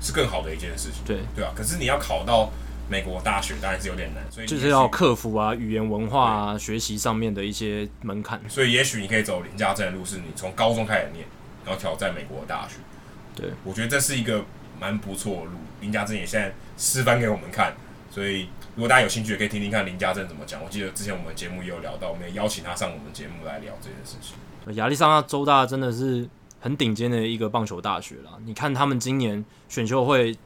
是更好的一件事情。对对啊，可是你要考到美国大学，当然是有点难，所以就是要克服啊语言文化啊学习上面的一些门槛。所以也许你可以走林家正的路，是你从高中开始念，然后挑战美国的大学。对，我觉得这是一个蛮不错的路。林家正也现在示范给我们看，所以如果大家有兴趣，也可以听听看林家正怎么讲。我记得之前我们节目也有聊到，我们也邀请他上我们节目来聊这件事情。亚利桑那州大真的是很顶尖的一个棒球大学了。你看他们今年选秀会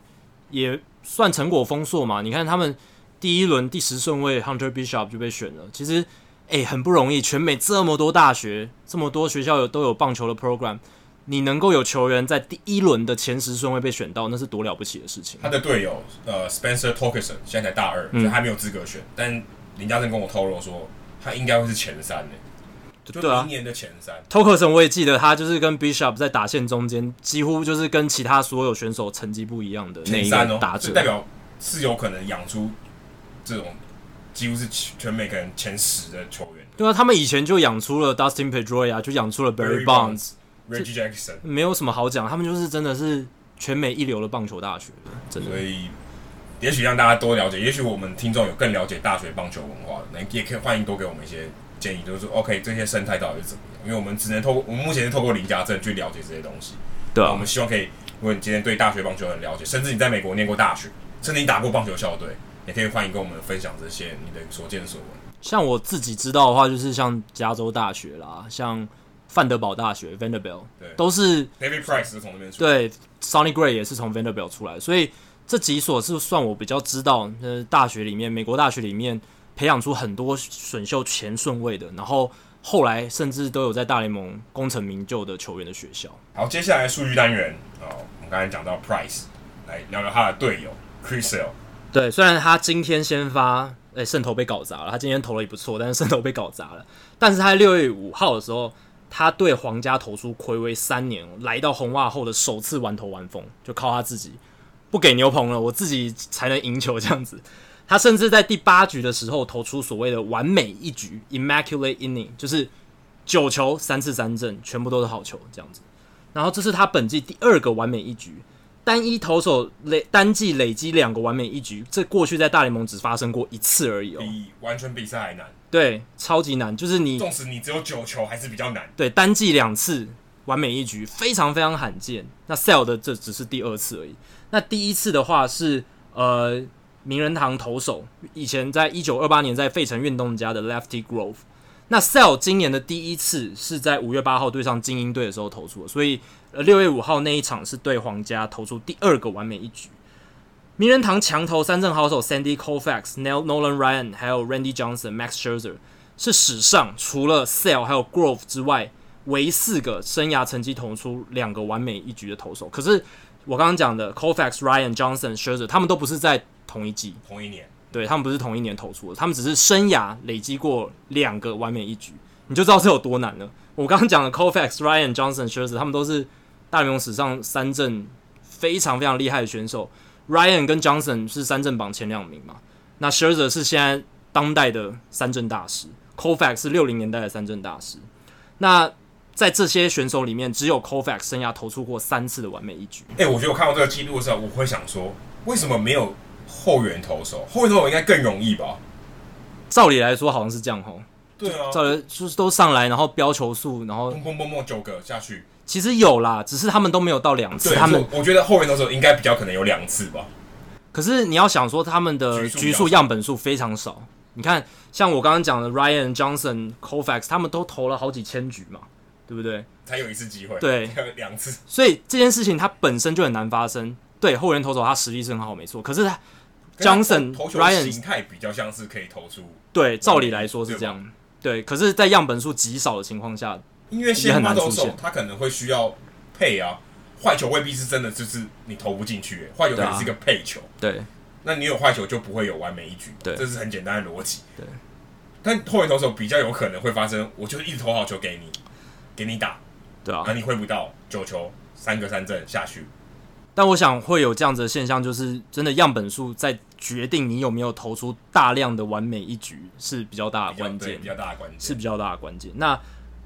也算成果丰硕嘛？你看他们第一轮第十顺位 Hunter Bishop 就被选了。其实，诶、欸，很不容易。全美这么多大学，这么多学校有都有棒球的 program，你能够有球员在第一轮的前十顺位被选到，那是多了不起的事情。他的队友呃 Spencer Torkelson 现在才大二，所以还没有资格选。嗯、但林家正跟我透露说，他应该会是前三的。对啊，明年的前三。托克森我也记得，他就是跟 Bishop 在打线中间，几乎就是跟其他所有选手成绩不一样的那一个打者，代表是有可能养出这种几乎是全美可能前十的球员。对啊，他们以前就养出了 Dustin Pedroia，就养出了 Barry Bonds、Reggie Jackson，没有什么好讲，他们就是真的是全美一流的棒球大学，真的。所以，也许让大家多了解，也许我们听众有更了解大学棒球文化的，那也可以欢迎多给我们一些。建议就是说，OK，这些生态到底是怎么样？因为我们只能透过我们目前是透过林家镇去了解这些东西。对啊，我们希望可以，如果你今天对大学棒球很了解，甚至你在美国念过大学，甚至你打过棒球校队，也可以欢迎跟我们分享这些你的所见所闻。像我自己知道的话，就是像加州大学啦，像范德堡大学 （Vanderbilt），对，都是 David Price 是从那边出来。对，Sonny Gray 也是从 Vanderbilt 出来，所以这几所是算我比较知道，呃，大学里面，美国大学里面培养出很多选秀前顺位的，然后后来甚至都有在大联盟功成名就的球员的学校。好，接下来数据单元哦，我们刚才讲到 Price，来聊聊他的队友 Chrisell。对，虽然他今天先发，诶，胜投被搞砸了。他今天投了也不错，但是胜投被搞砸了。但是他在六月五号的时候，他对皇家投出暌违三年来到红袜后的首次完投完封，就靠他自己不给牛棚了，我自己才能赢球这样子。他甚至在第八局的时候投出所谓的完美一局 （immaculate inning），就是九球三次三振，全部都是好球这样子。然后这是他本季第二个完美一局。单一投手累单季累积两个完美一局，这过去在大联盟只发生过一次而已哦，比完全比赛还难。对，超级难，就是你，纵使你只有九球，还是比较难。对，单季两次完美一局，非常非常罕见。那 Sell 的这只是第二次而已。那第一次的话是呃名人堂投手，以前在一九二八年在费城运动家的 Lefty Grove。那 Sale 今年的第一次是在五月八号对上精英队的时候投出的，所以呃六月五号那一场是对皇家投出第二个完美一局。名人堂强投三振好手 Sandy Koufax、Nolan Ryan 还有 Randy Johnson、Max Scherzer 是史上除了 Sale 还有 Grove 之外唯四个生涯成绩投出两个完美一局的投手。可是我刚刚讲的 Koufax、Ryan、Johnson、Scherzer 他们都不是在同一季、同一年。对，他们不是同一年投出的，他们只是生涯累积过两个完美一局，你就知道这有多难了。我刚刚讲的 Koufax、Ryan、Johnson、Scherzer，他们都是大联盟史上三阵非常非常厉害的选手。Ryan 跟 Johnson 是三阵榜前两名嘛？那 Scherzer 是现在当代的三阵大师，Koufax 是六零年代的三阵大师。那在这些选手里面，只有 Koufax 生涯投出过三次的完美一局。哎、欸，我觉得我看到这个记录的时候，我会想说，为什么没有？后援投手，后援投手应该更容易吧？照理来说，好像是这样吼。对啊，照理就是都上来，然后标球数，然后砰砰砰砰九个下去。其实有啦，只是他们都没有到两次。他们我觉得后援投手应该比较可能有两次吧。可是你要想说，他们的局数样本数非常少。你看，像我刚刚讲的 Ryan Johnson、Koufax，他们都投了好几千局嘛，对不对？才有一次机会，对，两次。所以这件事情它本身就很难发生。对，后援投手他实力是很好，没错。可是他。Johnson、Ryan 形态比较像是可以投出，对，照理来说是这样，对，对。可是，在样本数极少的情况下，因为先发投手他可能会需要配啊，坏球未必是真的就是你投不进去，坏球可能是一个配球。对，那你有坏球就不会有完美一局，对，这是很简单的逻辑。对，但后援投手比较有可能会发生，我就是一直投好球给你，给你打，对啊，那你挥不到九球，三个三振下去。但我想会有这样子的现象，就是真的样本数在决定你有没有投出大量的完美一局是比较大的关键，比较大的关键是比较大的关键。那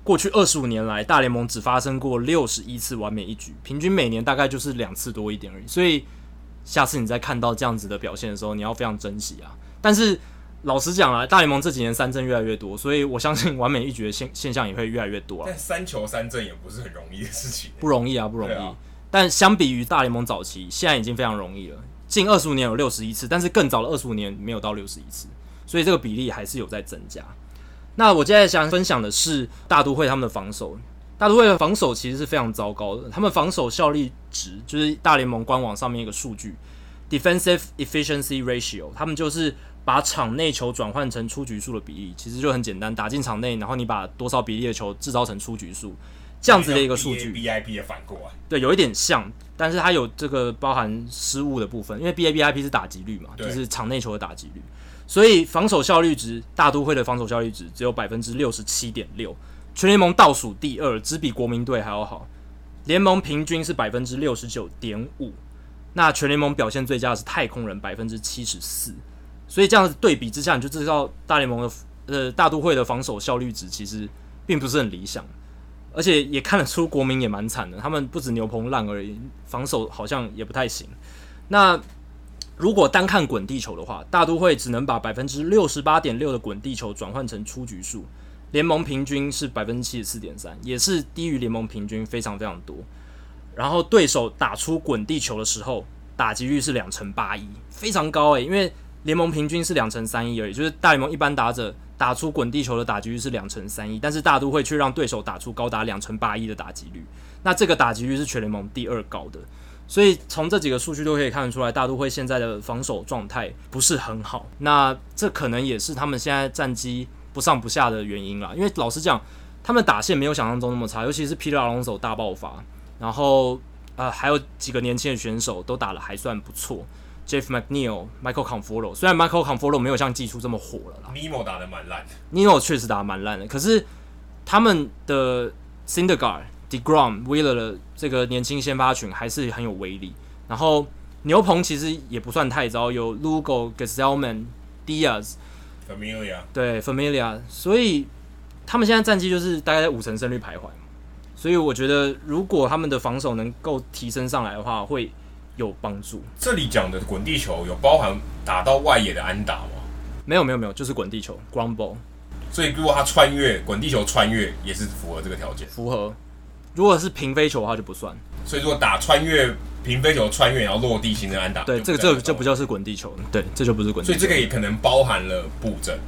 过去二十五年来，大联盟只发生过六十一次完美一局，平均每年大概就是两次多一点而已。所以下次你再看到这样子的表现的时候，你要非常珍惜啊。但是老实讲啊，大联盟这几年三振越来越多，所以我相信完美一局的现现象也会越来越多啊。但三球三振也不是很容易的事情，不容易啊，不容易。但相比于大联盟早期，现在已经非常容易了。近二十五年有六十一次，但是更早的二十五年没有到六十一次，所以这个比例还是有在增加。那我接下来想分享的是大都会他们的防守。大都会的防守其实是非常糟糕的，他们防守效率值就是大联盟官网上面一个数据，Defensive Efficiency Ratio，他们就是把场内球转换成出局数的比例，其实就很简单，打进场内，然后你把多少比例的球制造成出局数。这样子的一个数据，BIP 也反过来，对，有一点像，但是它有这个包含失误的部分，因为 BABIP 是打击率嘛，就是场内球的打击率，所以防守效率值，大都会的防守效率值只有百分之六十七点六，全联盟倒数第二，只比国民队还要好，联盟平均是百分之六十九点五，那全联盟表现最佳的是太空人百分之七十四，所以这样子对比之下，你就知道大联盟的呃大都会的防守效率值其实并不是很理想。而且也看得出国民也蛮惨的，他们不止牛棚烂而已，防守好像也不太行。那如果单看滚地球的话，大都会只能把百分之六十八点六的滚地球转换成出局数，联盟平均是百分之七十四点三，也是低于联盟平均非常非常多。然后对手打出滚地球的时候，打击率是两成八一，非常高诶、因为联盟平均是两成三一而已，就是大联盟一般打者打出滚地球的打击率是两成三一，但是大都会却让对手打出高达两成八一的打击率，那这个打击率是全联盟第二高的。所以从这几个数据都可以看得出来，大都会现在的防守状态不是很好。那这可能也是他们现在战绩不上不下的原因啦。因为老实讲，他们打线没有想象中那么差，尤其是 Peter Alonso 大爆发，然后呃还有几个年轻的选手都打得还算不错。Jeff McNeil、Michael Conforto，虽然 Michael Conforto 没有像季初这么火了啦。Nimmo 打得蛮烂的，Nimmo 确实打得蛮烂的。可是他们的 Syndergaard DeGrom、Wheeler 的这个年轻先发群还是很有威力。然后牛棚其实也不算太糟，有 Lugo、Gsellman、Diaz、Familia，对 Familia，所以他们现在战绩就是大概在五成胜率徘徊。所以我觉得，如果他们的防守能够提升上来的话，会有帮助。这里讲的滚地球有包含打到外野的安打吗？没有没有没有，就是滚地球 Ground Ball。所以如果他穿越滚地球穿越，也是符合这个条件。符合。如果是平飞球的话就不算，所以如果打穿越平飞球穿越然后落地形成安打，对，这个这个就不叫是滚地球，对，这就不是滚地球。所以这个也可能包含了布阵，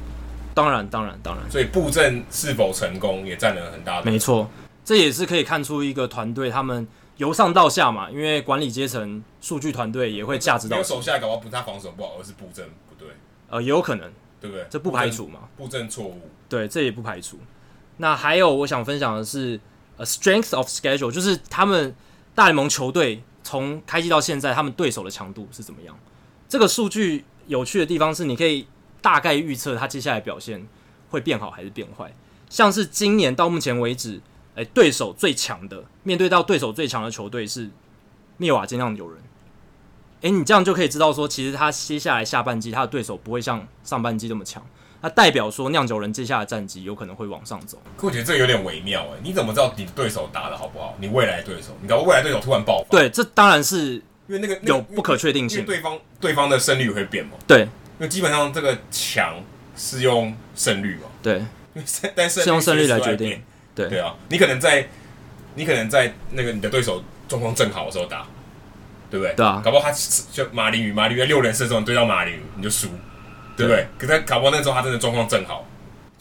当然当然当然，所以布阵是否成功也占了很大的。没错，这也是可以看出一个团队他们由上到下嘛，因为管理阶层、数据团队也会价值到。没有手下搞不好不是他防守不好，而是布阵不对，呃，也有可能，对不对？这不排除嘛，布阵错误，对，这也不排除。那还有我想分享的是。呃 Strength of schedule 就是他们大联盟球队从开季到现在，他们对手的强度是怎么样？这个数据有趣的地方是，你可以大概预测他接下来表现会变好还是变坏。像是今年到目前为止，诶、欸，对手最强的面对到对手最强的球队是灭瓦基酿酒人。诶、欸，你这样就可以知道说，其实他接下来下半季他的对手不会像上半季这么强。那代表说，酿酒人接下来的战绩有可能会往上走。可我觉得这个有点微妙哎，你怎么知道你对手打的好不好？你未来对手，你知道未来对手突然爆发？对，这当然是因为那个有不可确定性，对方对方的胜率会变嘛？对，因为基本上这个强是用胜率嘛？对，但是是用胜率来决定。对对啊，你可能在你可能在那个你的对手状况正好的时候打，对不对？对啊，搞不好他就马林鱼，马林鱼六人射中对到马林鱼你就输。对不对？可是搞不好那时候他真的状况正好。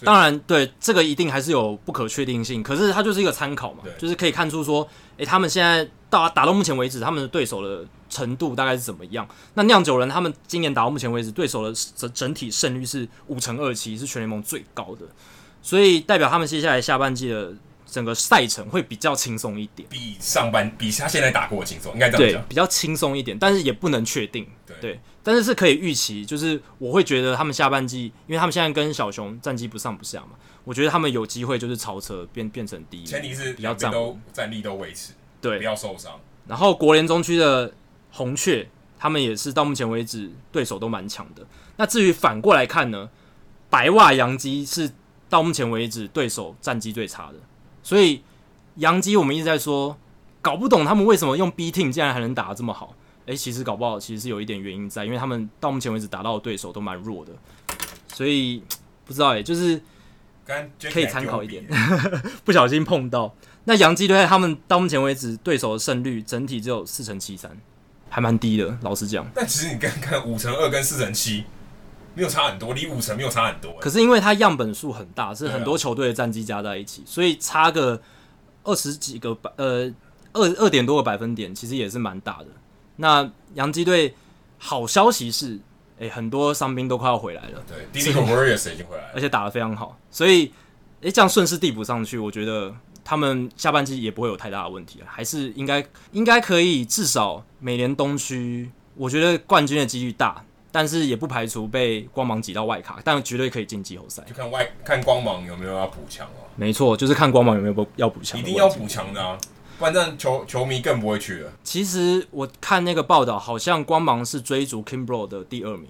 当然，对这个一定还是有不可确定性。可是它就是一个参考嘛，就是可以看出说，诶，他们现在到打到目前为止，他们的对手的程度大概是怎么样？那酿酒人他们今年打到目前为止，对手的整整体胜率是五成二七，是全联盟最高的。所以代表他们接下来下半季的。整个赛程会比较轻松一点，比上半比他现在打过轻松，应该这样讲，比较轻松一点，但是也不能确定，对，对，但是是可以预期，就是我会觉得他们下半季，因为他们现在跟小熊战绩不上不下嘛，我觉得他们有机会就是超车变变成第一，前提是比较战都战力都维持，对，不要受伤。然后国联中区的红雀，他们也是到目前为止对手都蛮强的。那至于反过来看呢，白袜洋基是到目前为止对手战绩最差的，所以。杨基，我们一直在说，搞不懂他们为什么用 B team 竟然还能打得这么好。诶、欸，其实搞不好，其实是有一点原因在，因为他们到目前为止打到的对手都蛮弱的，所以不知道诶、欸，就是可以参考一点。不小心碰到那杨基队，他们到目前为止对手的胜率整体只有四成七三，还蛮低的。老实讲，但其实你看看五成二跟四成七，没有差很多，离五成没有差很多。可是因为它样本数很大，是很多球队的战绩加在一起，所以差个。二十几个百呃二二点多个百分点，其实也是蛮大的。那洋基队好消息是，哎、欸，很多伤兵都快要回来了。对，Didi Gregorius 已经回来了，而且打得非常好。所以，哎、欸，这样顺势递补上去，我觉得他们下半季也不会有太大的问题了，还是应该应该可以至少每年东区，我觉得冠军的几率大。但是也不排除被光芒挤到外卡，但绝对可以进季后赛。就看外看光芒有没有要补强哦。没错，就是看光芒有没有要补强。一定要补强的啊，不然球球迷更不会去了。其实我看那个报道，好像光芒是追逐 Kimbrel 的第二名，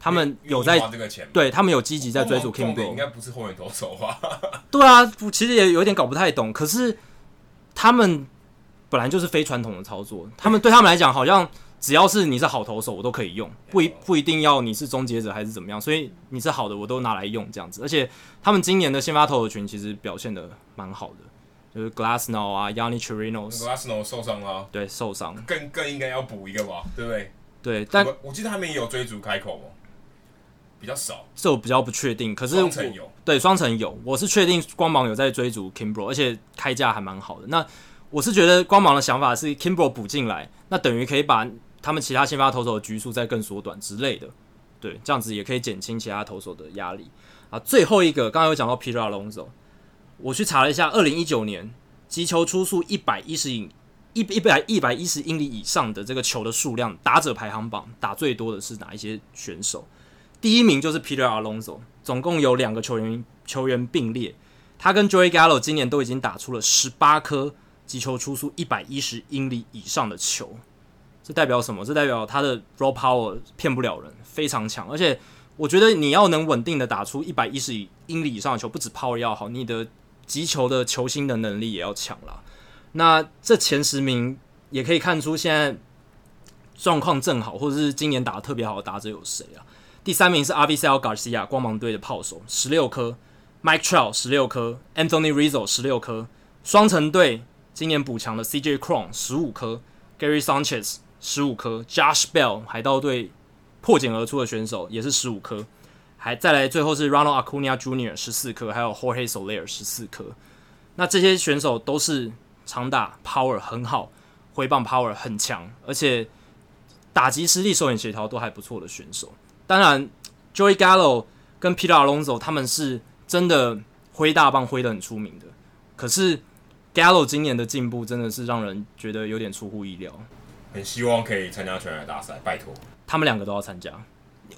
他们有在花这个钱，对他们有积极在追逐 Kimbrel。应该不是后援投手吧？对啊，其实也有点搞不太懂。可是他们本来就是非传统的操作，他们对他们来讲好像。只要是你是好投手，我都可以用，不一不一定要你是终结者还是怎么样，所以你是好的，我都拿来用这样子。而且他们今年的先发投手群其实表现的蛮好的，就是 Glassnow 啊，Yanni Chirinos。Glassnow 受伤了，对，受伤，更更应该要补一个吧，对不对？对，但我，我记得他们也有追逐开口哦，比较少，这我比较不确定。可是双城有，对，双城有，我是确定光芒有在追逐 Kimbrough，而且开价还蛮好的。那我是觉得光芒的想法是 Kimbrough 补进来，那等于可以把他们其他先发投手的局数再更缩短之类的。对，这样子也可以减轻其他投手的压力啊。最后一个，刚刚有讲到 Peter Alonso，我去查了一下，二零一九年击球出速一百一十英一一百一百一十英里以上的这个球的数量，打者排行榜打最多的是哪一些选手？第一名就是 Peter Alonso，总共有两个球员球员并列，他跟 Joey Gallo 今年都已经打出了十八颗击球出速一百一十英里以上的球。这代表什么？这代表他的 raw power 骗不了人，非常强。而且我觉得你要能稳定的打出一百一十英里以上的球，不止 power 要好，你的击球的球星的能力也要强啦。那这前十名也可以看出现在状况正好，或者是今年打得特别好的打者有谁啊？第三名是 Avisail Garcia，光芒队的炮手，十六颗；Mike Trout 十六颗；Anthony Rizzo 十六颗；双城队今年补强的 CJ Cron 十五颗；Gary Sanchez 十五颗；Josh Bell 海盗队破茧而出的选手也是十五颗，还再来最后是 Ronald Acuna Jr. 十四颗，还有 Jorge Soler 十四颗。那这些选手都是长打 power 很好，挥棒 power 很强，而且打击实力、手眼协调都还不错的选手。当然，Joey Gallo 跟 Peter Alonso 他们是真的挥大棒挥得很出名的。可是 Gallo 今年的进步真的是让人觉得有点出乎意料。很希望可以参加全垒打大赛，拜托。他们两个都要参加。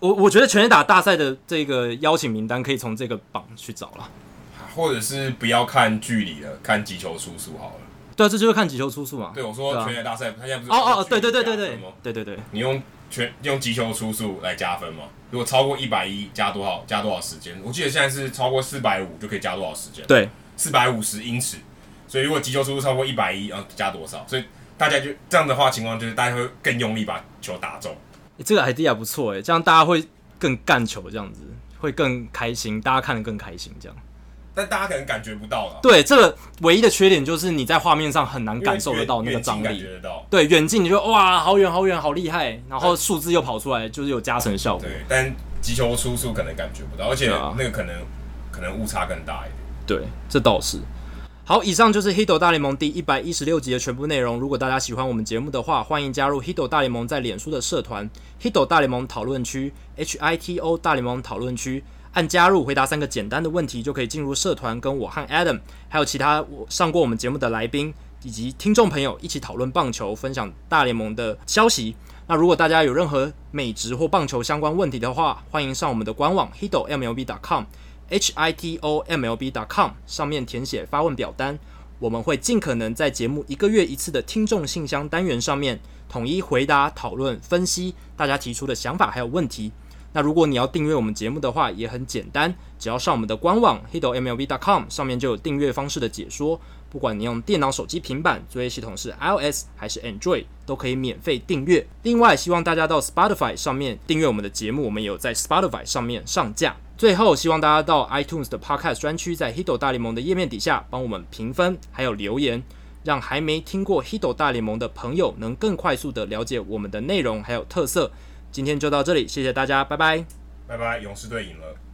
我我觉得全垒打大赛的这个邀请名单可以从这个榜去找了，或者是不要看距离了，看击球出速好了。对，这就是看击球出速嘛。对，我说全垒大赛，他现在不是哦哦，对对对对对，对对对，你用。全用击球出速来加分嘛？如果超过一百一，加多少？加多少时间？我记得现在是超过四百五就可以加多少时间？对，四百五十英尺。所以如果击球出速超过一百一，然后加多少？所以大家就这样的话情况就是大家会更用力把球打中。欸、这个 idea 不错哎，这样大家会更干球，这样子会更开心，大家看得更开心，这样。但大家可能感觉不到了。对，这个唯一的缺点就是你在画面上很难感受得到那个张力。感觉得到。对，远近你就哇，好远好远，好厉害，然后数字又跑出来，就是有加成效果。对，但击球出速可能感觉不到，而且那个可能、啊、可能误差更大一点。对，这倒是。好，以上就是《Hito 大联盟》第一百一十六集的全部内容。如果大家喜欢我们节目的话，欢迎加入《Hito 大联盟》在脸书的社团 “Hito 大联盟讨论区 ”（H I T O 大联盟讨论区）。按加入，回答三个简单的问题，就可以进入社团，跟我和 Adam，还有其他我上过我们节目的来宾以及听众朋友一起讨论棒球，分享大联盟的消息。那如果大家有任何美职或棒球相关问题的话，欢迎上我们的官网 HitOMLB.com hitomlb.com 上面填写发问表单，我们会尽可能在节目一个月一次的听众信箱单元上面统一回答、讨论、分析大家提出的想法还有问题。那如果你要订阅我们节目的话，也很简单，只要上我们的官网 hitomlb.com 上面就有订阅方式的解说。不管你用电脑、手机、平板，作业系统是 iOS 还是 Android，都可以免费订阅。另外，希望大家到 Spotify 上面订阅我们的节目，我们也有在 Spotify 上面上架。最后，希望大家到 iTunes 的 Podcast 专区，在 Hiddle 大联盟的页面底下帮我们评分，还有留言，让还没听过 Hiddle 大联盟的朋友能更快速的了解我们的内容还有特色。今天就到这里，谢谢大家，拜拜，拜拜，勇士队赢了。